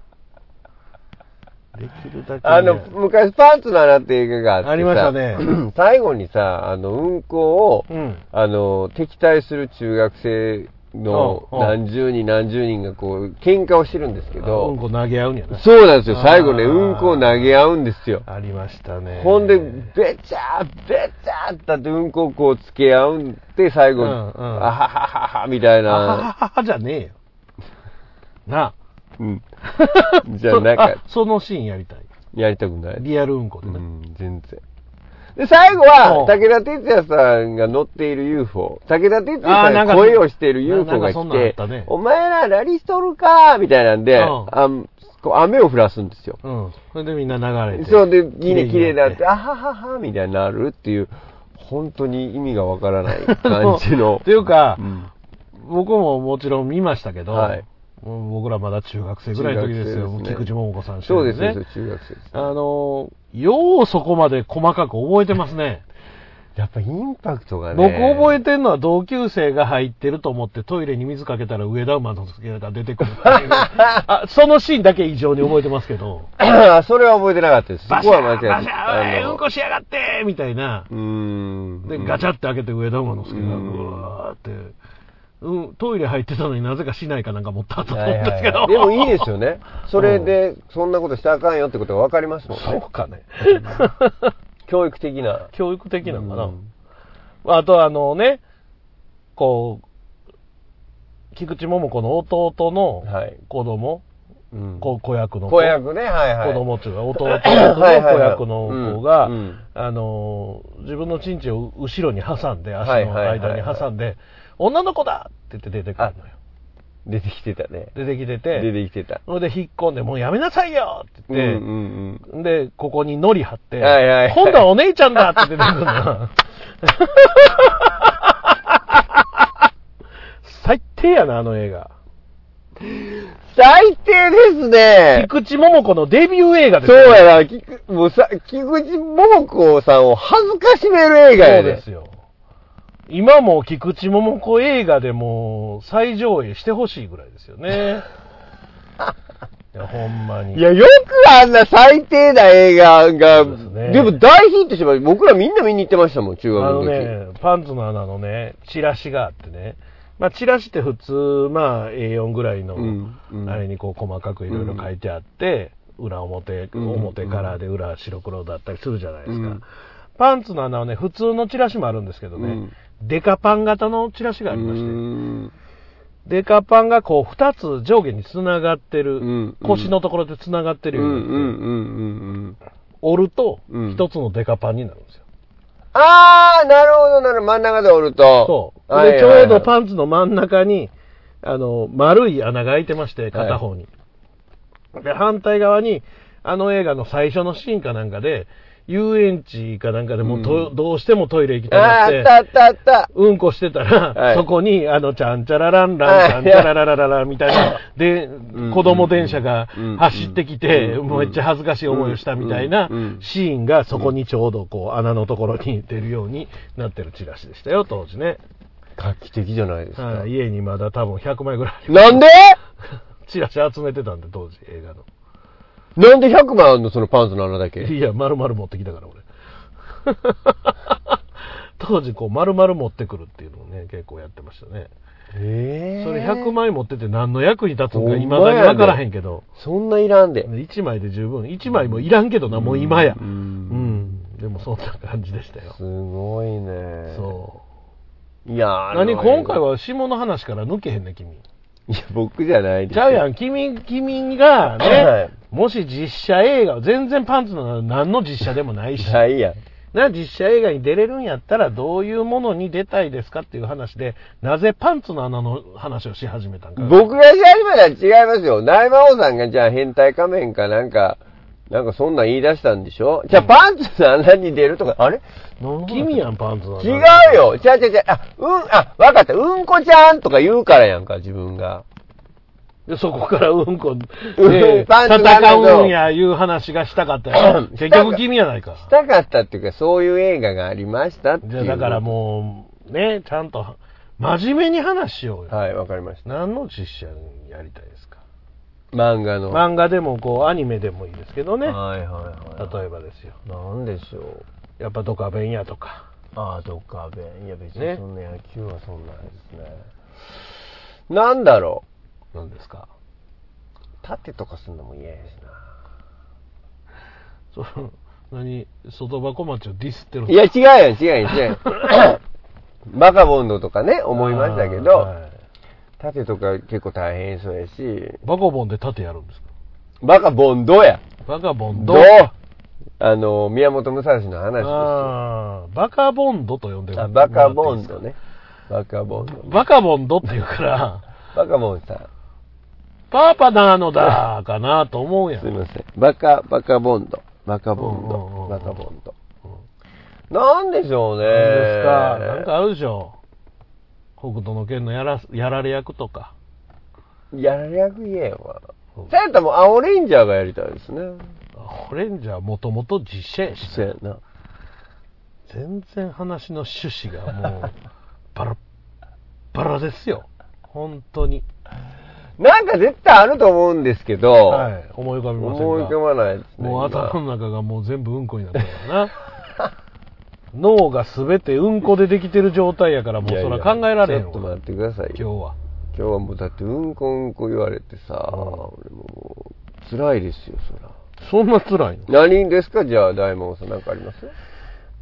できるだけあの、昔パンツの穴って映画があってさありましたね 最後にさ、あの、うんこを、うんあの、敵対する中学生の何十人何十人がこう、喧嘩をしてるんですけうんど、こ投げ合うんやな。そうなんですよ。最後ね、うんこを投げ合うんですよ。ありましたね。ほんで、べちゃー、べちゃーってってうんこをこうつけ合うんで、最後、あはははは、みたいあは。ははじゃねえよ。なあ。うん。じゃあなんかあ、そのシーンやりたい。やりたくない？リアルうんこでね。うん、全然。で、最後うんは、武田鉄矢さんが乗っている UFO、武田鉄矢さんが声をしているな UFO が来ってたね、お前ら何しとるかみたいなんで、うんあこう雨を降らすんですよ。うん。それでみんな流れて。そうで、みんな綺麗になって、ああははは、みたいになるっていう、本当に意味がわからない感じの。っていうかう、ん僕ももちろん見ましたけど、はい僕らまだ中学生ぐらいの時ですよ。すね菊池桃子さん主そうですね。中学生です。あの、ようそこまで細かく覚えてますね。やっぱインパクトがね。僕覚えてんのは同級生が入ってると思ってトイレに水かけたら上田馬の助が出てくる あそのシーンだけ異常に覚えてますけど。それは覚えてなかったです。そこは間違ってーバシャーうんこしやがってみたいな。うーん。で、ガチャって開けて上田馬之助が、うんうわーって、うん、トイレ入ってたのになぜかしないかなんか持ったと思はいはいうんですけど。はいでもいいですよね。それで、そんなことしたらあかんよってことが分かりますもんそうね。かね。教育的な。教育的なのかな。うんあとあのね、こう、菊池桃子の弟のはい子供、うんこ子役の子子役ね、はいはい。子供っていうか、弟の子はいはいはい役の子があの、自分のチンチを後ろに挟んで、足のはいはいはい間に挟んで、女の子だって言って出てくるのよ。出てきてたね。出てきて出て、てきてた。それで引っ込んで、もうやめなさいよってうん言って、うんうん。で、ここにノリ貼って、はいはいはい今度はお姉ちゃんだって出てくるの。最低やな、あの映画。最低ですね。菊池桃子のデビュー映画ですそうよやな、きくもうさ、菊池桃子さんを恥ずかしめる映画やで。そうですよ。今も菊池桃子映画でもう再上映してほしいぐらいですよね。いや、ほんまに。いや、よくあんな最低な映画が、ですねでも大ヒットしました。僕らみんな見に行ってましたもん、中学あの時。のね、パンツの穴のね、チラシがあってね、まあ、チラシって普通、まあ、A4 ぐらいの、あれにこう細かくいろいろ書いてあって、裏表、うん表からで裏白黒だったりするじゃないですか。うんパンツの穴はね、普通のチラシもあるんですけどね、うんデカパン型のチラシがありまして、デカパンがこう2つ上下につながってる、うん腰のところでつながってるようになって。折るとうん1つのデカパンになるんですよ。あー、なるほど、なるほど。真ん中で折ると。そう。はいで、ちょうどン。パンツの真ん中に、あの、丸い穴が開いてまして、片方に。で、反対側に、あの映画の最初のシーンかなんかで、遊園地かなんかでもうん。どうしてもトイレ行きたくてあっ、たあったあった。うんこしてたら、はい。そこに、あの、ちゃんちゃららんはい。らん、ちゃんちゃらららららみたいな、でん、子供電車がうん。走ってきて、うん。もうめっちゃ恥ずかしい思いをしたみたいなシーンがそこにちょうどこう穴のところに出るようになってるチラシでしたよ、当時ね。画期的じゃないですか。はい、家にまだ多分100枚ぐらいありなんで？チラシ集めてたんで、当時、映画の。なんで100万あんのそのパンツの穴だけ？いや、丸々持ってきたから、俺。当時、こう、丸々持ってくるっていうのをね、結構やってましたね。えそれ100枚持ってて何の役に立つのか未だに分からへんけど、そんないらんで。1枚で十分。1枚もいらんけどな、もう今や。ううんん。でもそんな感じでしたよ。すごいね。そう。いや何今回。は下の話から抜けへんね、君。いや、僕じゃないです。ちゃうやん、君、君がね、はいもし実写映画、全然パンツの何の実写でもないし、ないやん。な、実写映画に出れるんやったらどういうものに出たいですかっていう話で、なぜパンツの穴の話をし始めたんか。僕がし始めたら違いますよ。大魔王さんがじゃあ変態仮面かなんか、なんかそんなん言い出したんでしょ？じゃあパンツの穴に出るとか、あれ？君やん、パンツの穴。違うよ違う違う違う。あ、うん、あ、わかった。うんこちゃんとか言うからやんか、自分が。で、そこからうんこ、うんね、戦のうんや、いう話がしたかったよ。結局君やないか。したかったっていうか、そういう映画がありましたっていう。じゃあだからもう、ね、ちゃんと、真面目に話しようよ。はい、わかりました。何の実写やりたいですか漫画の。漫画でもこう、アニメでもいいですけどね。はいはいはい。例えばですよ。なんでしょう。やっぱドカベンやとか。ああ、どっか弁。いや別ねにそんな野球はそんなんですね。なんだろなんですか？う。縦とかすんのも嫌やしな。その、何、外箱町をディスってるいや、違うやん、違うやん、違うやん。バカボンドとかね、思いましたけど、はい縦とか結構大変そうやし、バカボンで盾やるんですか？バカボンドや。バカボンド？あの、宮本武蔵の話ですよ。あーバカボンドと呼んであバカボンドね。バカボンド。バカボンドって言うから、バカボンさん。パパなのだかなと思うやん。すいません。バカ、バカボンド。バカボンうんうんうんうんド。バカボンド。なんでしょうね。何ですか？なんかあるでしょ？北斗の剣のやらやられ役とか。やられ役言えよわうん。そうやったらもう青レンジャーがやりたいですね。オレンジャーもともと実写やし、そうやな。全然話の趣旨がもう、バラッバラですよ。本当に。なんか絶対あると思うんですけど、はい。思い浮かびませんか思い浮かばないですね。もう今頭の中がもう全部うんこになってるからな。脳がすべてうんこでできてる状態やから、もうそら考えられへんわちょっと待ってくださいよ。今日は。今日はもうだってうんこうんこ言われてさ、うん俺もう辛いですよ、そら。そんな辛いの？何ですか？じゃあ、大門さんなんかあります？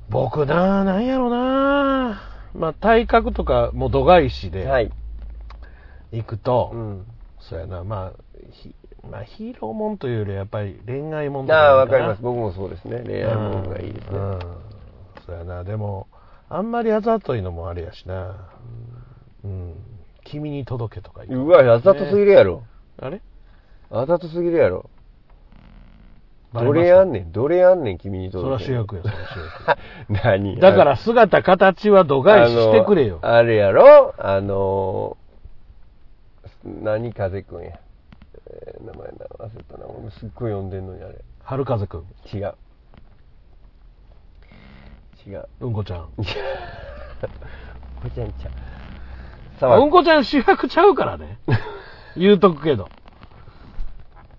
僕ななんやろなまあ体格とかも度外視ではい。行くと、うん。そうやな、まあ、ひまあ、ヒーローもんというよりやっぱり恋愛もんとああ、わなかります。僕もそうですね。恋愛もんがいいですね。うんうんそうやな、でも、あんまりあざといのもあれやしな。うん。君に届けとか言うわ、あざとすぎるやろ。あれ？あざとすぎるやろ。どれやんねん、どれやんねん、君にとそら主役や、そら主役。何？だから姿、形は度外視してくれよあ。れやろあのー、何風くんや。えー名前な忘れたな。俺もすっごい呼んでんのにあれ。春風くん、違う。違う。うんこちゃん。こちゃんちゃん。あ沢うんこちゃん主役ちゃうからね。言うとくけど。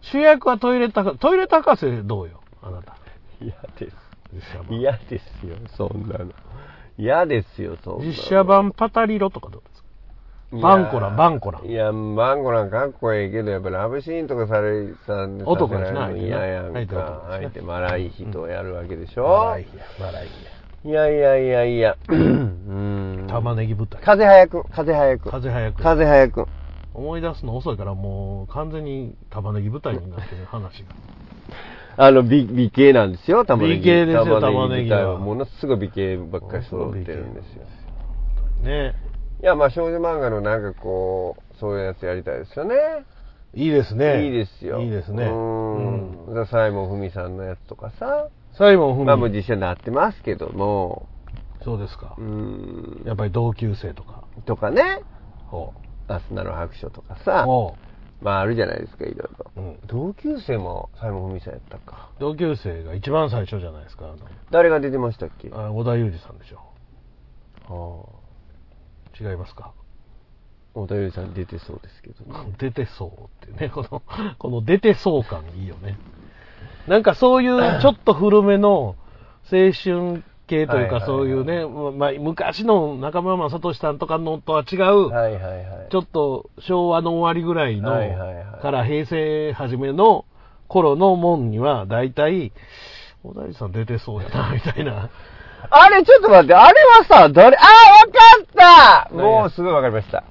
主役はトイレ高、トイレ高瀬どうよ、あなた。嫌です。嫌ですよ、そんなの。嫌ですよ、そんなの。実写版パタリロとかどう？バンコランバンコランいや、バンコランかっこええけど、やっぱラブシーンとかされ、さ男ですなさせられるの嫌やんか。相手マライ人をやるわけでしょ？バラエティや、バラエテいやいやいやいや。うィんや。玉ねぎ舞台。風早く、風早く。風早く。風早く。思い出すの遅いからもう完全に玉ねぎ舞台になってる話が。あの、美、美形なんですよ、玉ねぎ。美形ですよ玉玉ねぎは。ものすごい美形ばっかり揃ってるんですよ。ねいや、まあ少女漫画のなんかこう、そういうやつやりたいですよね。いいですね。いいですよ。いいですね。ううんん。だサイモン・フミさんのやつとかさ。サイモン・フまあもうミ。実写になってますけども。そうですかう。ん。やっぱり同級生とか。とかね。ほアスナの白書とかう。さ。ほまああるじゃないですか、いろいろ。う。うん。同級生もサイモン・フミさんやったか。同級生が一番最初じゃないですか。誰が出てましたっけ？あ小田裕二さんでしょ。は違いますか？あ。小田裕二さん出てそうですけどね。出てそうってね、この、この出てそう感いいよね。なんかそういう ちょっと古めの青春系というかそういうね、まあ昔の中村雅俊さんとかのとは違う。ちょっと昭和の終わりぐらいの、から平成初めの頃のもんには大体、小田井さん出てそうやな、みたいな。あれ、ちょっと待って、あれはさ、誰、ああ、わかったもうすごいわかりました。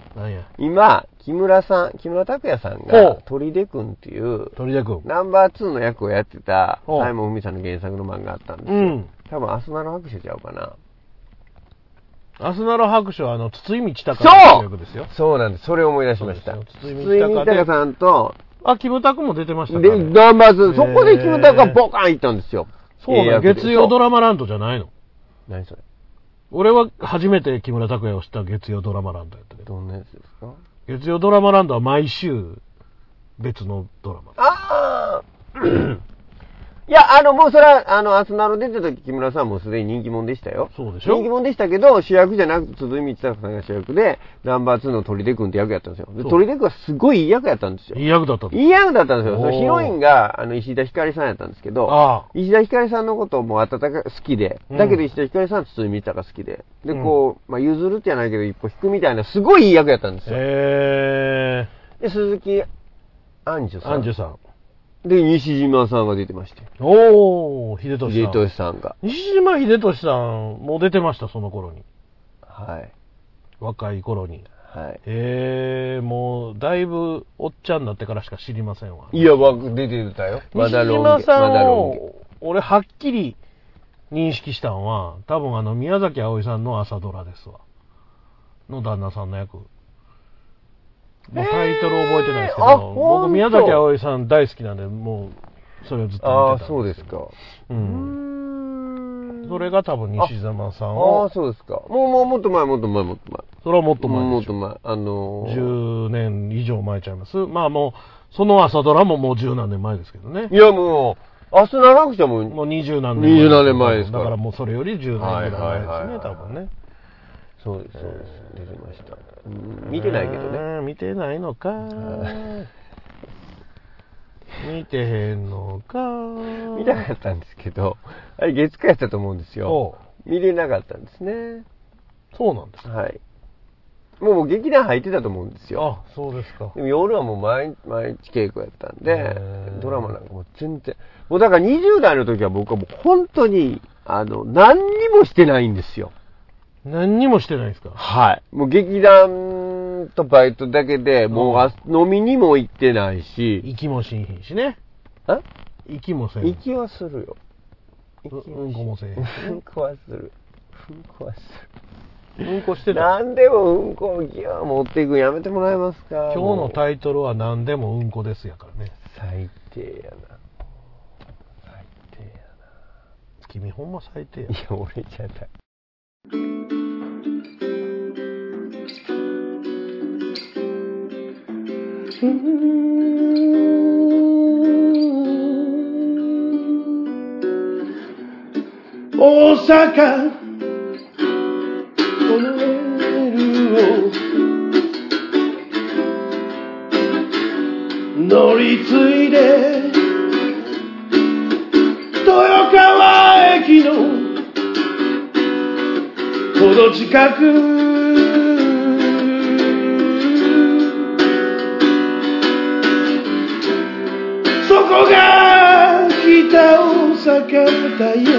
今、木村さん、木村拓哉さんほがう、鳥出くんっていう、鳥田君。ナンバー2の役をやってた、サイモン・フミさんの原作の漫画あったんですよ。うん。多分、アスナの白書ちゃうかな。アスナロ白書はあの、筒井道隆の役ですよ。そうなんです。それを思い出しました。筒井道隆さんと、あ、キムタクも出てましたかで。ナンバー2、そこでへー木村拓哉がボカン行ったんですよ。そうなの、月曜ドララマランドじゃないの。何それ俺は初めて木村拓哉を知った月曜ドラマランドやったけど。どんなやつですか？月曜ドラマランドは毎週別のドラマ。ああいや、あの、もうそれは、あの、アスナロ出た時、木村さんもすでに人気者でしたよ。そうでしょ？人気者でしたけど、主役じゃなくて、鈴井光孝さんが主役で、ナンバー2の砦君って役やったんですよ。で、そう砦君はすごいいい役やったんですよ。いい役だったんいい役だったんですよ。そのヒロインが、あの、石田ひかりさんやったんですけど、ああ。石田ひかりさんのことも温か好きで、うんだけど石田ひかりさんは堤光孝好きで、で、うんこう、まあ、譲るじゃないけど、一歩引くみたいな、すごいいい役やったんですよ。えで、鈴木杏樹ー、さん。アンジュさん。で、西島さんが出てまして。おー、秀俊秀さん。俊さんが。西島秀俊さん、もう出てました、その頃に。はい。若い頃に。はい。えー、もう、だいぶ、おっちゃんになってからしか知りませんわ。いや、わ出てたよ。ま西。島さん。を、俺、はっきり認識したんは、多分、あの、宮崎あおいさんの朝ドラですわ。の旦那さんの役。もうタイトル覚えてないですけど、僕、宮崎あおいさん大好きなんで、もう、それをずっとああ、見てたんそうですか。う。うんんそれが多分、西島さんああ、を、そうですか。もう、もう、もっと前、もっと前、もっと前。それはもっと前。もっと前。あのー、10年以上前ちゃいます。まあもう、その朝ドラももう十何年前ですけどねい。や、もう、明日長くても、もう二十何年二十何年前ですからだからもうそれより10年ぐらい前ですね、多分ね。そうです、そうです。出てました。うん見てないけどね。ね。見てないのか。見てへんのか。見たかったんですけど、あれ月火やったと思うんですよ。見れなかったんですね。そうなんです。はい。もうもう劇団入ってたと思うんですよ。あ、そうですかで。も夜はもう毎毎日稽古やったんへでー、ドラマなんかもう全然。もうだから20代の時は僕はもう本当に、あの、何にもしてないんですよ。何にもしてないですか？はい。もう劇団とバイトだけで、もうあ飲みにも行ってないし、息もしんひんしね。あ息もせん。息はするよ。ううんこもせんうんこはする。うんこはすうんこしてる。何でもうんこをギュー持っていくのやめてもらえますか？今日のタイトルは何でもうんこですやからね。最低やな。最低や君ほんま最低やな。い。や、俺じゃない。大阪。このメールを乗り継いで。豊川駅の。ほど近く。そこが北大阪タイヤ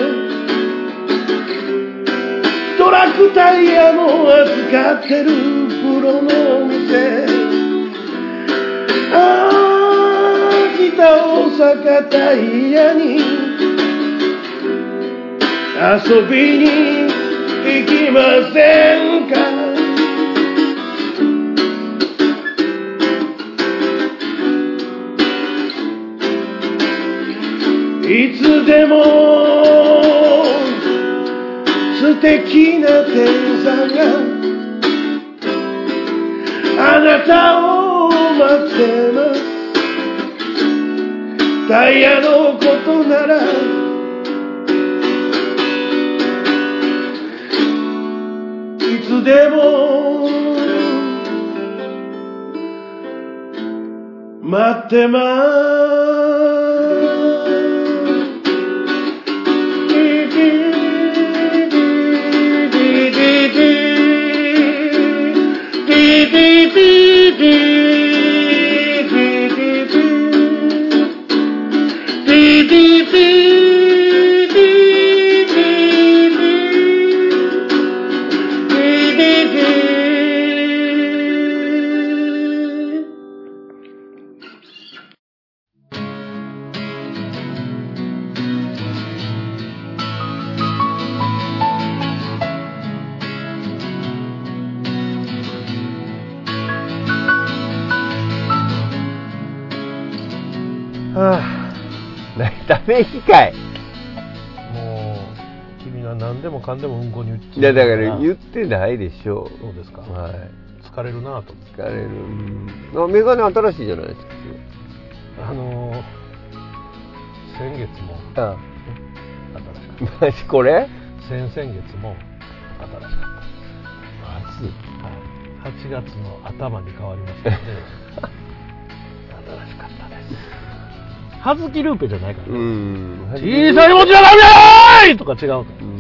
トラックタイヤも扱ってるプロのお店。ああ北大阪タイヤに。遊びにきませんか？いつでも素敵な天才があなたを待ってます。タイヤのことならつでも待ってます。かんでもうんこに言っちゃういや、だから言ってないでしょそうですか。う。はい。疲れるなと。疲れる。うんあメガネ新しいじゃないですか。あのー、先月もうん。新しかっマジこれ？た先々月も新しかった、はい、8月の頭に変わりましたので 新しかったです葉月ルーペじゃないからうね、ん。小さい文字はダメだーいとか違うからうん。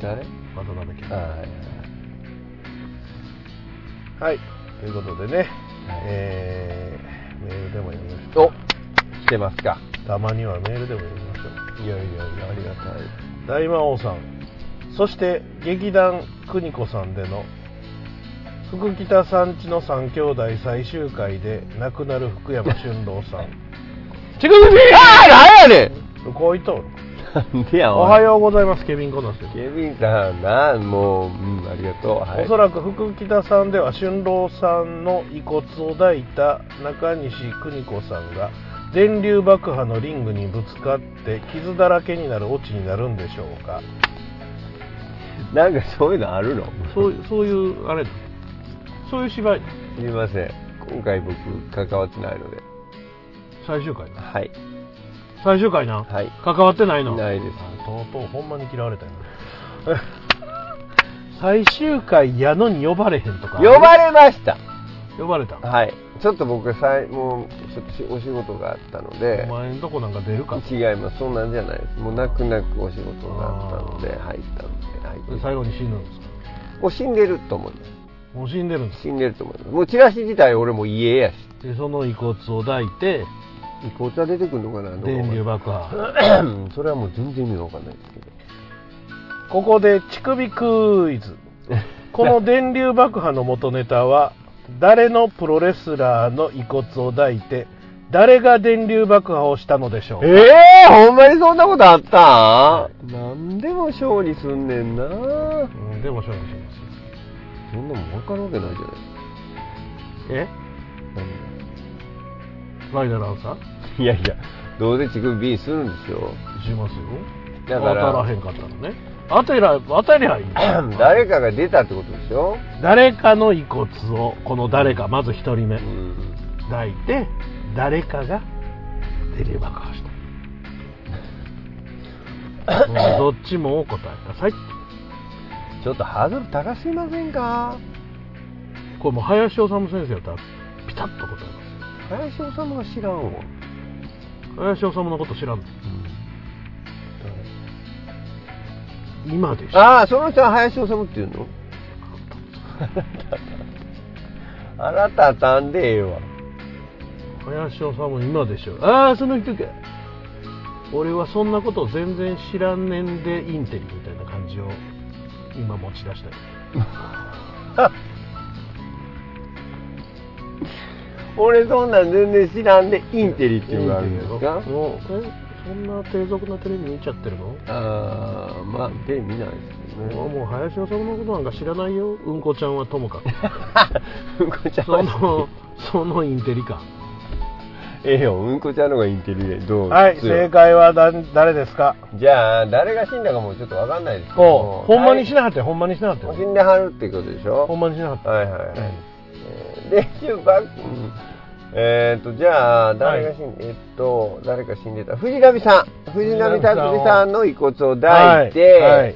それ、誰渡辺家はい。はい。ということでね、えー、メールでも読みましょう。お来てますか。たまにはメールでも読みましょう。いやいやいや、ありがたい。大魔王さん。そして劇団邦子さんでの福北さんちの三兄弟最終回で亡くなる福山俊郎さん。ちくぐみああ、なんやねどこ行っとるんなんでや、おはようございますケビン・コナスですケビンさんな、もう、うん、ありがとう。はい。おそらく福北さんでは春郎さんの遺骨を抱いた中西邦子さんが電流爆破のリングにぶつかって傷だらけになるオチになるんでしょうかなんかそういうのあるの？そういうそういうあれ？だそういう芝居？すみません。今回僕、関わってないので。最終回？はい。最終回な、はい関わってないの？ないですあとうとうほんまに嫌われたよな 最終回やのに呼ばれへんとか呼ばれました。呼ばれたはい。ちょっと僕さい、もう、ちょっとしお仕事があったのでお、前んとこなんか出るか違います。そんなんじゃないです。もう泣く泣くお仕事があったので、入ったので、入って。最後に死ぬんですか？もう死んでると思います。もう死んでるんです死んでると思います。もうチラシ自体俺も家やし。でその遺骨を抱いて遺骨は出てくるのかな電流爆破。うん。それはもう全然意味わかんないですけど。ここで乳首クイズ。この電流爆破の元ネタは誰のプロレスラーの遺骨を抱いて誰が電流爆破をしたのでしょうか？ええー、ほんまにそんなことあった？ん、なんでも勝利すんねんな。うん、でも勝負します。そんなもん分かるわけないじゃないえ？ライダーアンサー？いやいや、どうせ乳首 B するんですよ。しますよ。だから当たらへんかったらね。当てら当たりゃいい 誰かが出たってことでしょ？誰かの遺骨をこの誰かまず一人目。うん。抱いて誰かが電流爆破した。う んどっちもお答えください。ちょっとハードル高すぎませんかこれもう林修先生やったらピタッと答え林修が知らんわ。林修のこと知らんの？今でしょ。ああ、その人は林修っていうの？あなたたんでええわ。林修今でしょ。ああその人か俺はそんなこと全然知らんねんでインテリみたいな感じを今持ち出した。い 俺そんなん全然知らんでインテリっていうのがあるんですかもうえそんな低俗なテレビ見ちゃってるの？ああ、まあ、テレビ見ないですけどもうね。もう林修のことなんか知らないよ。うんこちゃんはともかく。うんこちゃんそはのそのインテリか。ええよ、うんこちゃんの方がインテリで、どう？はい正解はだ誰ですか？じゃあ、誰が死んだかもちょっとわかんないですけど。ほんまにしななかったよほんまにしなかったよ死んではるっていうことでしょ？ほんまにしなかったはいはいはい。えーで、バック、うんえーっと、じゃあ、誰が死んで、えっと、誰か死んでた？藤波さん。藤波達司さんの遺骨を抱いて、はいはい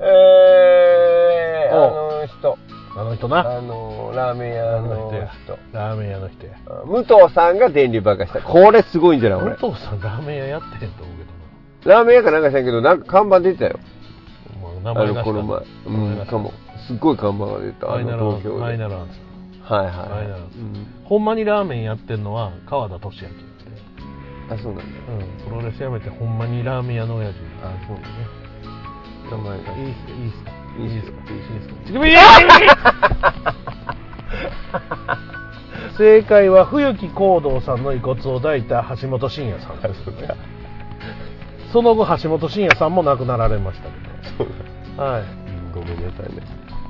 えー、おあの人、あの人なあの、ラーメン屋あのの人。ラーメン屋の人や武藤さんが電流爆破した。これすごいんじゃない？これ。お父さんラーメン屋やってへんと思うけどラーメン屋かなんかしたけど、なんか看板出てたよ。名前あの、この前。うん、かも。すっごい看板が出た。あの、東京で。ファはいイナルアンサーはいファイナルアンサーうん。ほんまにラーメンやってんのは川田俊明ってあ、そうなんだ。うん。プロレスやめてほんまにラーメン屋の親父あ、そうだね。名前が。いいっすいいっすか？いいっすいいっすかいいっすいいっすか？ちくびー正解は冬木光道さんの遺骨を抱いた橋本真也さん。ですその後橋本真也さんも亡くなられましたけそうどはい。うんごめんなさいね。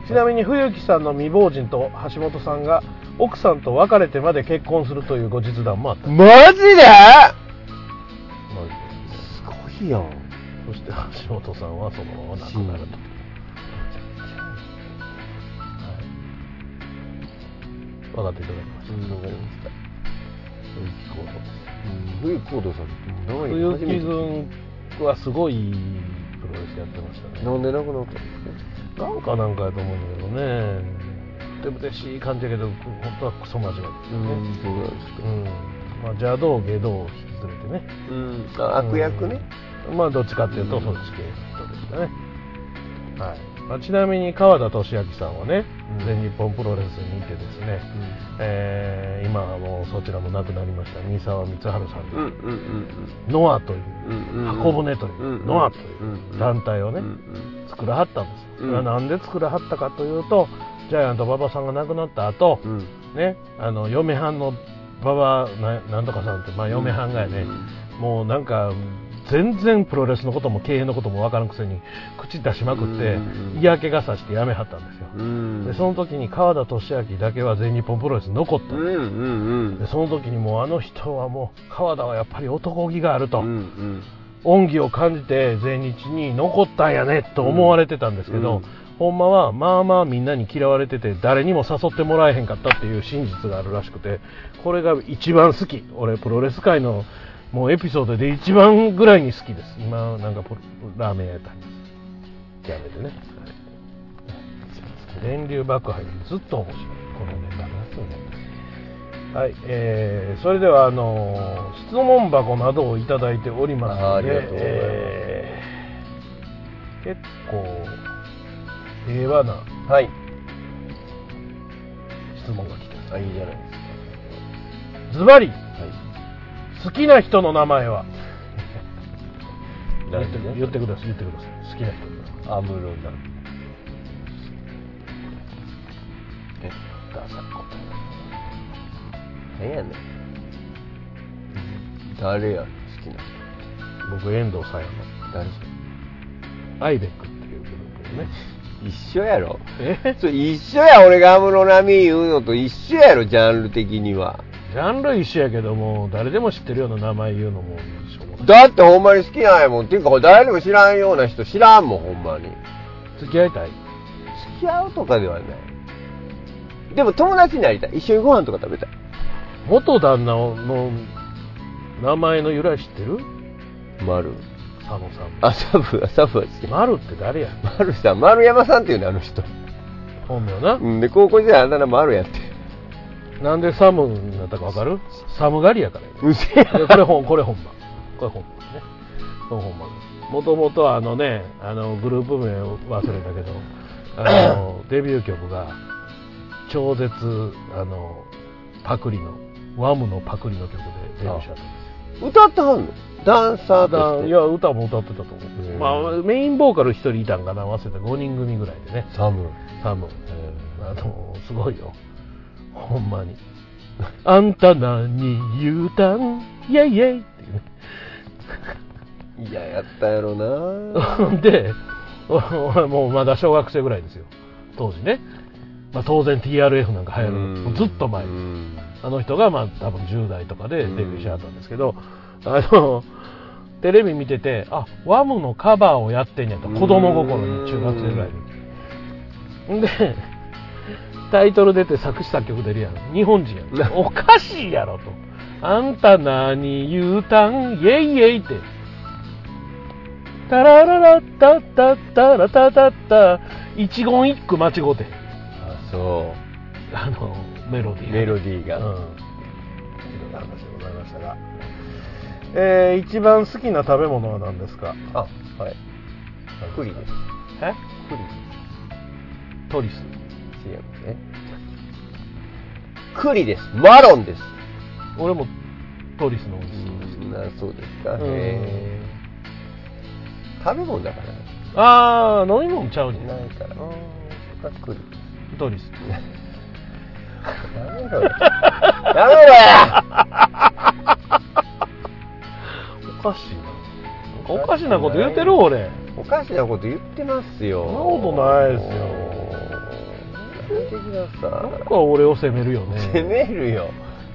ちなみに冬木さんの未亡人と橋本さんが奥さんと別れてまで結婚するという後日談もあった。マジで？すごいやん。そして橋本さんはそのまま亡くなると、はい、分かっていただきましうん、わかりました。冬木コードさん冬木軍はすごいプロレスやってましたね。なんで亡くなったんですなんかなんかやと思うんだけどね。ふてぶてしい感じやけど本当はクソ真面目ですよね。うんそうなんですかうん。まあ邪道下道を引きずれてね。うん。あ悪役ね。うん。まあどっちかっていうとそっち系でしたね。はい。まあ、ちなみに川田俊明さんはね、うん。全日本プロレスにいてですね、えー今はもうそちらも亡くなりました。三沢光晴さんうんのうノアという箱舟というノアという団体をね作らはったんですよ、うん。それはなんで作らはったかというとジャイアント馬場さんが亡くなった後、うん。ねあの嫁はんの馬場ななんとかさんって、まあ、嫁はんがやね、もうなんか全然プロレスのことも経営のことも分からんくせに口出しまくってうん。嫌気がさして辞めはったんですよ。うん。でその時に川田俊明だけは全日本プロレスに残ったうんんうんうん。でその時にもうあの人はもう川田はやっぱり男気があると、恩義を感じて全日に残ったんやねと思われてたんですけど、うん。ほんまはまあまあみんなに嫌われてて誰にも誘ってもらえへんかったっていう真実があるらしくてこれが一番好き。俺プロレス界のもうエピソードで一番ぐらいに好きです。今なんかポラーメン屋やったりやめてね、はい、電流爆破よりずっと面白い。このネタがはい、えー、それではあのー質問箱などをいただいておりますので。ありがとうございます。えー結構平和なはい。質問が来てあいいじゃないですズバリ好きな人の名前は？言 誰って言ってください言ってください。好きな人の名前。アムロさんえダサい答何やねん。誰や好きな人。え僕遠藤さんやの誰アイベックっていうグループでね。一緒やろ。え？それ一緒や。俺がアムロナミ言うのと一緒やろジャンル的にはジャンル一緒やけども誰でも知ってるような名前言うのもだってほんまに好きなんやもんっていうか誰でも知らんような人知らんもんほんまに。付き合いたい？付き合うとかではない。でも友達になりたい。一緒にご飯とか食べたい。元旦那の名前の由来知ってる？丸。佐野さん。あサブサブは好き。丸って誰や？丸さん。丸山さんっていうのあの人。本名な、うんで高校時代あだ名丸やってなんでサムになったかわかる？寒がりやからやうせやいやこれ本これ本番。これ本番ね。これ本番もともとあのねあのグループ名忘れたけどあの デビュー曲が超絶あのパクリのワムのパクリの曲でデビューしたんですよ。歌ってはんの？ダンサーとして。だいや歌も歌ってたと思う、まあ、メインボーカル1人いたんかな忘れた。5人組ぐらいでね。サムサム、あのすごいよほんまに。あんた何言うたん？イェイイェイ。っていうねいややったやろな。で、俺もうまだ小学生ぐらいですよ、当時ね。まあ、当然 TRF なんか流行る、ずっと前。う。ん。あの人がまあ多分10代とかでデビューしはったんですけど、あの、テレビ見てて、あ、ワムのカバーをやってんやと、子供心に中学生ぐらいに。ん。で、タイトル出て作詞作曲出るやん。日本人やん。おかしいやろと。あんた何言うたん？イェイイェイって。タラララッタッタッタラタタッタ一言一句間違うて。あそあの、メロディーうメロディーが、うん。いろいろ話でございましたが。えー、一番好きな食べ物は何ですか？あはい栗ですえ？栗トリス。違いますね。栗です。マロンです。俺もトリスの方が好きです。なそうですか、うん。へー。食べ物だから。あー、飲み物ちゃうねん。ないから。あ栗。トリス。やめろよ。やめろやおかしいな。おかしなこと言うてる俺。おかしなこと言ってますよ。そんなことないですよやめてくださなんか俺を責めるよね。い責めるよ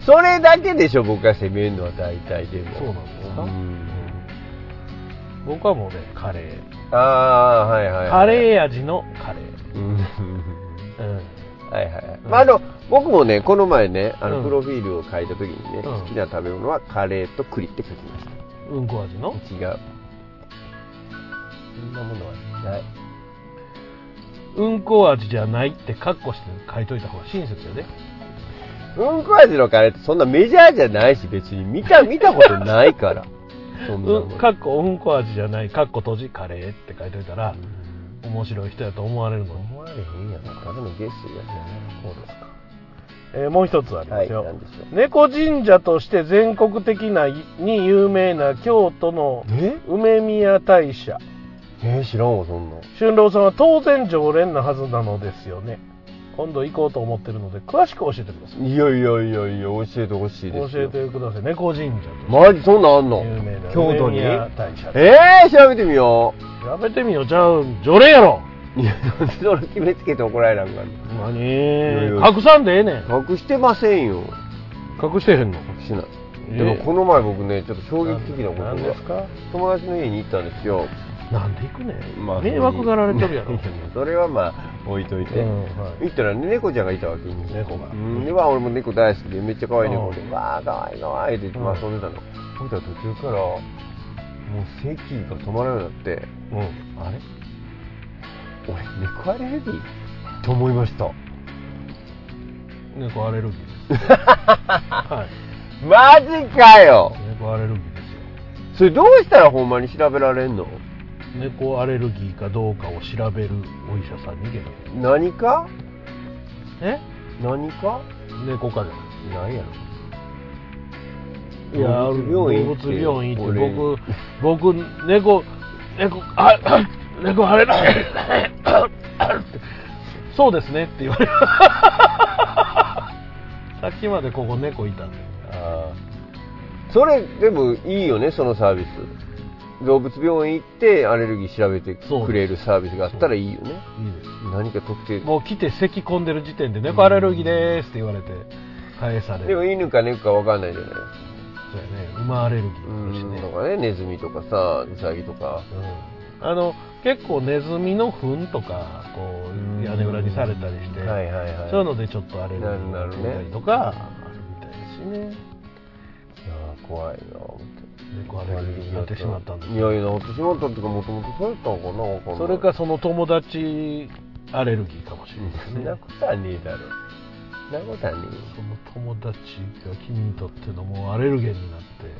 それだけでしょ僕が責めるのは大体でもそうなんですか？うん僕はもうね、カレー。ああはいはい、はい、カレー味のカレー。うんうん。はいはいはい。まあ、あの、僕もね、この前ね、あの、うんプロフィールを書いた時にね、うん好きな食べ物はカレーと栗って書きましうんこ味の？た。違う。そんなものはない。うんこ味じゃないってカッコして書いといた方が親切よね。うんこ味のカレーってそんなメジャーじゃないし、別に見た、見たことないから。そんなもうんん、かっこうんこ味じゃない、カッコ閉じカレーって書いといたら、面白い人やと思われるのに。思われへんやろ。ただのゲストやそうですか。えーもう一つありますよ。はい猫神社として全国的なに有名な京都のえ？梅宮大社。えー、知らんわ、そんな。春郎さんは当然常連なはずなのですよね。今度行こうと思ってるので、詳しく教えてください。いやいやいやいや、教えてほしいです教えよ。てください。猫神社マジ、そんなんあんの？と有名な京都に？梅宮大社。えー、調べてみよやめてみよう。じゃあ、常連やろ。う。いや、それ決めつけて怒られなくなる何？隠さんでええねん。の隠してませんよ。隠してへんの？隠してない。えでもこの前僕ね、ちょっと衝撃的なことが何ですか？友達の家に行ったんですよ。なんで行くねん。まあ迷惑がられてるやろ。それはまあ置いといて、うんはい行ったらね猫ちゃんがいたわけに猫がうんでまあ俺も猫大好きでめっちゃ可愛い猫でうんわあ可愛い可愛いって言ってまあうん遊んでたのそしたら途中からもう咳が止まらなくなってうん。あれ？俺猫アレルギー？と思いました猫アレルギーです。はい。マジかよ猫アレルギーですよ。それどうしたらほんまに調べられんの？猫アレルギーかどうかを調べるお医者さんに行け何か？え？何か？猫科じゃない何やろ。いや、動物病院動物病院って俺。僕、僕、猫、猫、あ、あ 猫あれだ、そうですね。って言われる。さっきまでここ猫いたんで。ああそれでもいいよねそのサービス動物病院行ってアレルギー調べてくれるサービスがあったらいいよね。いいです。何か特定。もう来て咳込んでる時点で猫アレルギーですって言われて返される。でも犬か猫か分かんないじゃない。そうやね、馬アレルギーうだしね。んとかねネズミとかさウサギとか。うん。あの結構ネズミの糞とかこう屋根裏にされたりして、はいはいはい。そういうのでちょっとアレルギーが出たりとかあるみたいですしね。いやー怖いな思って猫アレルギーになってしまったんですいやいやなってしまったっていうかもともとそうやったのかなわかんな。いそれかその友達アレルギーかもしれないですね。そんなことはねえだろ。そんなことはねその友達が君にとってのもうアレルゲンになって。え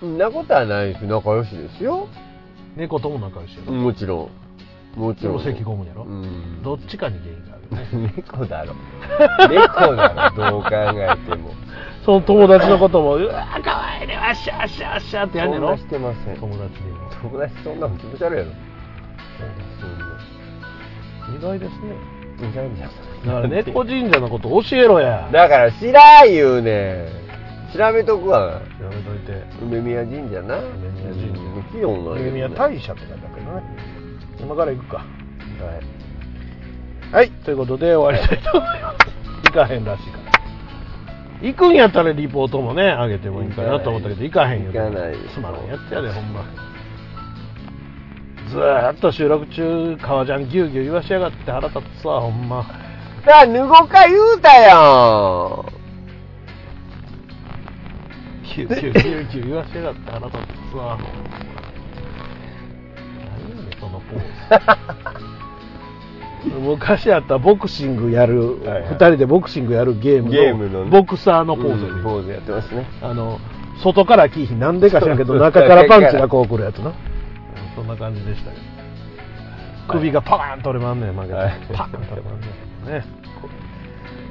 そんなことはないです仲良しですよ。猫とも仲良しもちろんもちろん。咳込むんやろ、うん。どっちかに原因がある。よね猫だろ。猫だろどう考えても。その友達のこともうわーかわいいねわっしゃわっしゃわっしゃってやんねんなしてません。友達にも。友達そんなの気持ち悪いやろ。意外ですね。意外じゃだから猫神社のこと教えろや。だから知らん言うねん。調べとくわ。やめといて。梅宮神社な。梅宮神社。梅宮大社って書いてあるけどね今から行くか。はい。はい。ということで終わりたいと思います。行かへんらしいから。行くんやったらリポートもね上げてもいいかなと思ったけど行かへんよ行かないです。つまらんやつやでほんま。ずーっと収録中革ジャンギュウギュウ言わしやがって腹立つわほんま。さあ脱ごうか言うたやん。ギュウギュウギュウギュウ言わしやがって腹立つわ昔あったボクシングやる、はいはい。二人でボクシングやるゲームのゲームのね。ボクサーのポーズ。うんポーズやってますね。あの外からキーヒなんでか知らんけど中からパンチがこうくるやつな、うんそんな感じでしたけど首がパーン取れまんねん負けて、はい。パーン取れまんねん。ね。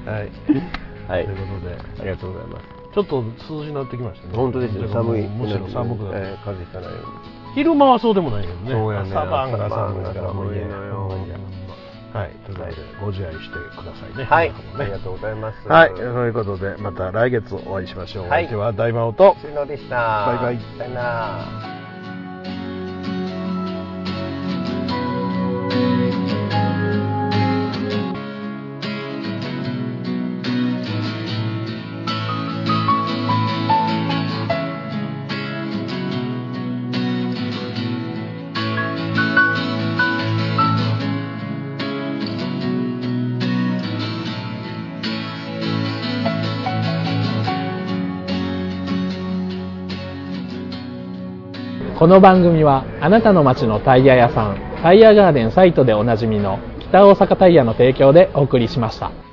はい。はい。ということで。ありがとうございます。ちょっと涼しになってきましたね。本当ですよ。寒い。むしろ寒くなって、えー風邪ひかないよ昼間はそうでもないけどね。そうやね。朝晩が寒いからもういいや朝晩が寒いのよほんまにはい。ということでご自愛してくださいね。はい。ありがとうございます。はい。ということでまた来月お会いしましょう、はい。お相手は大魔王と。終了でした。バイバイ。さよならこの番組はあなたの街のタイヤ屋さんタイヤガーデンサイトでおなじみの北大阪タイヤの提供でお送りしました。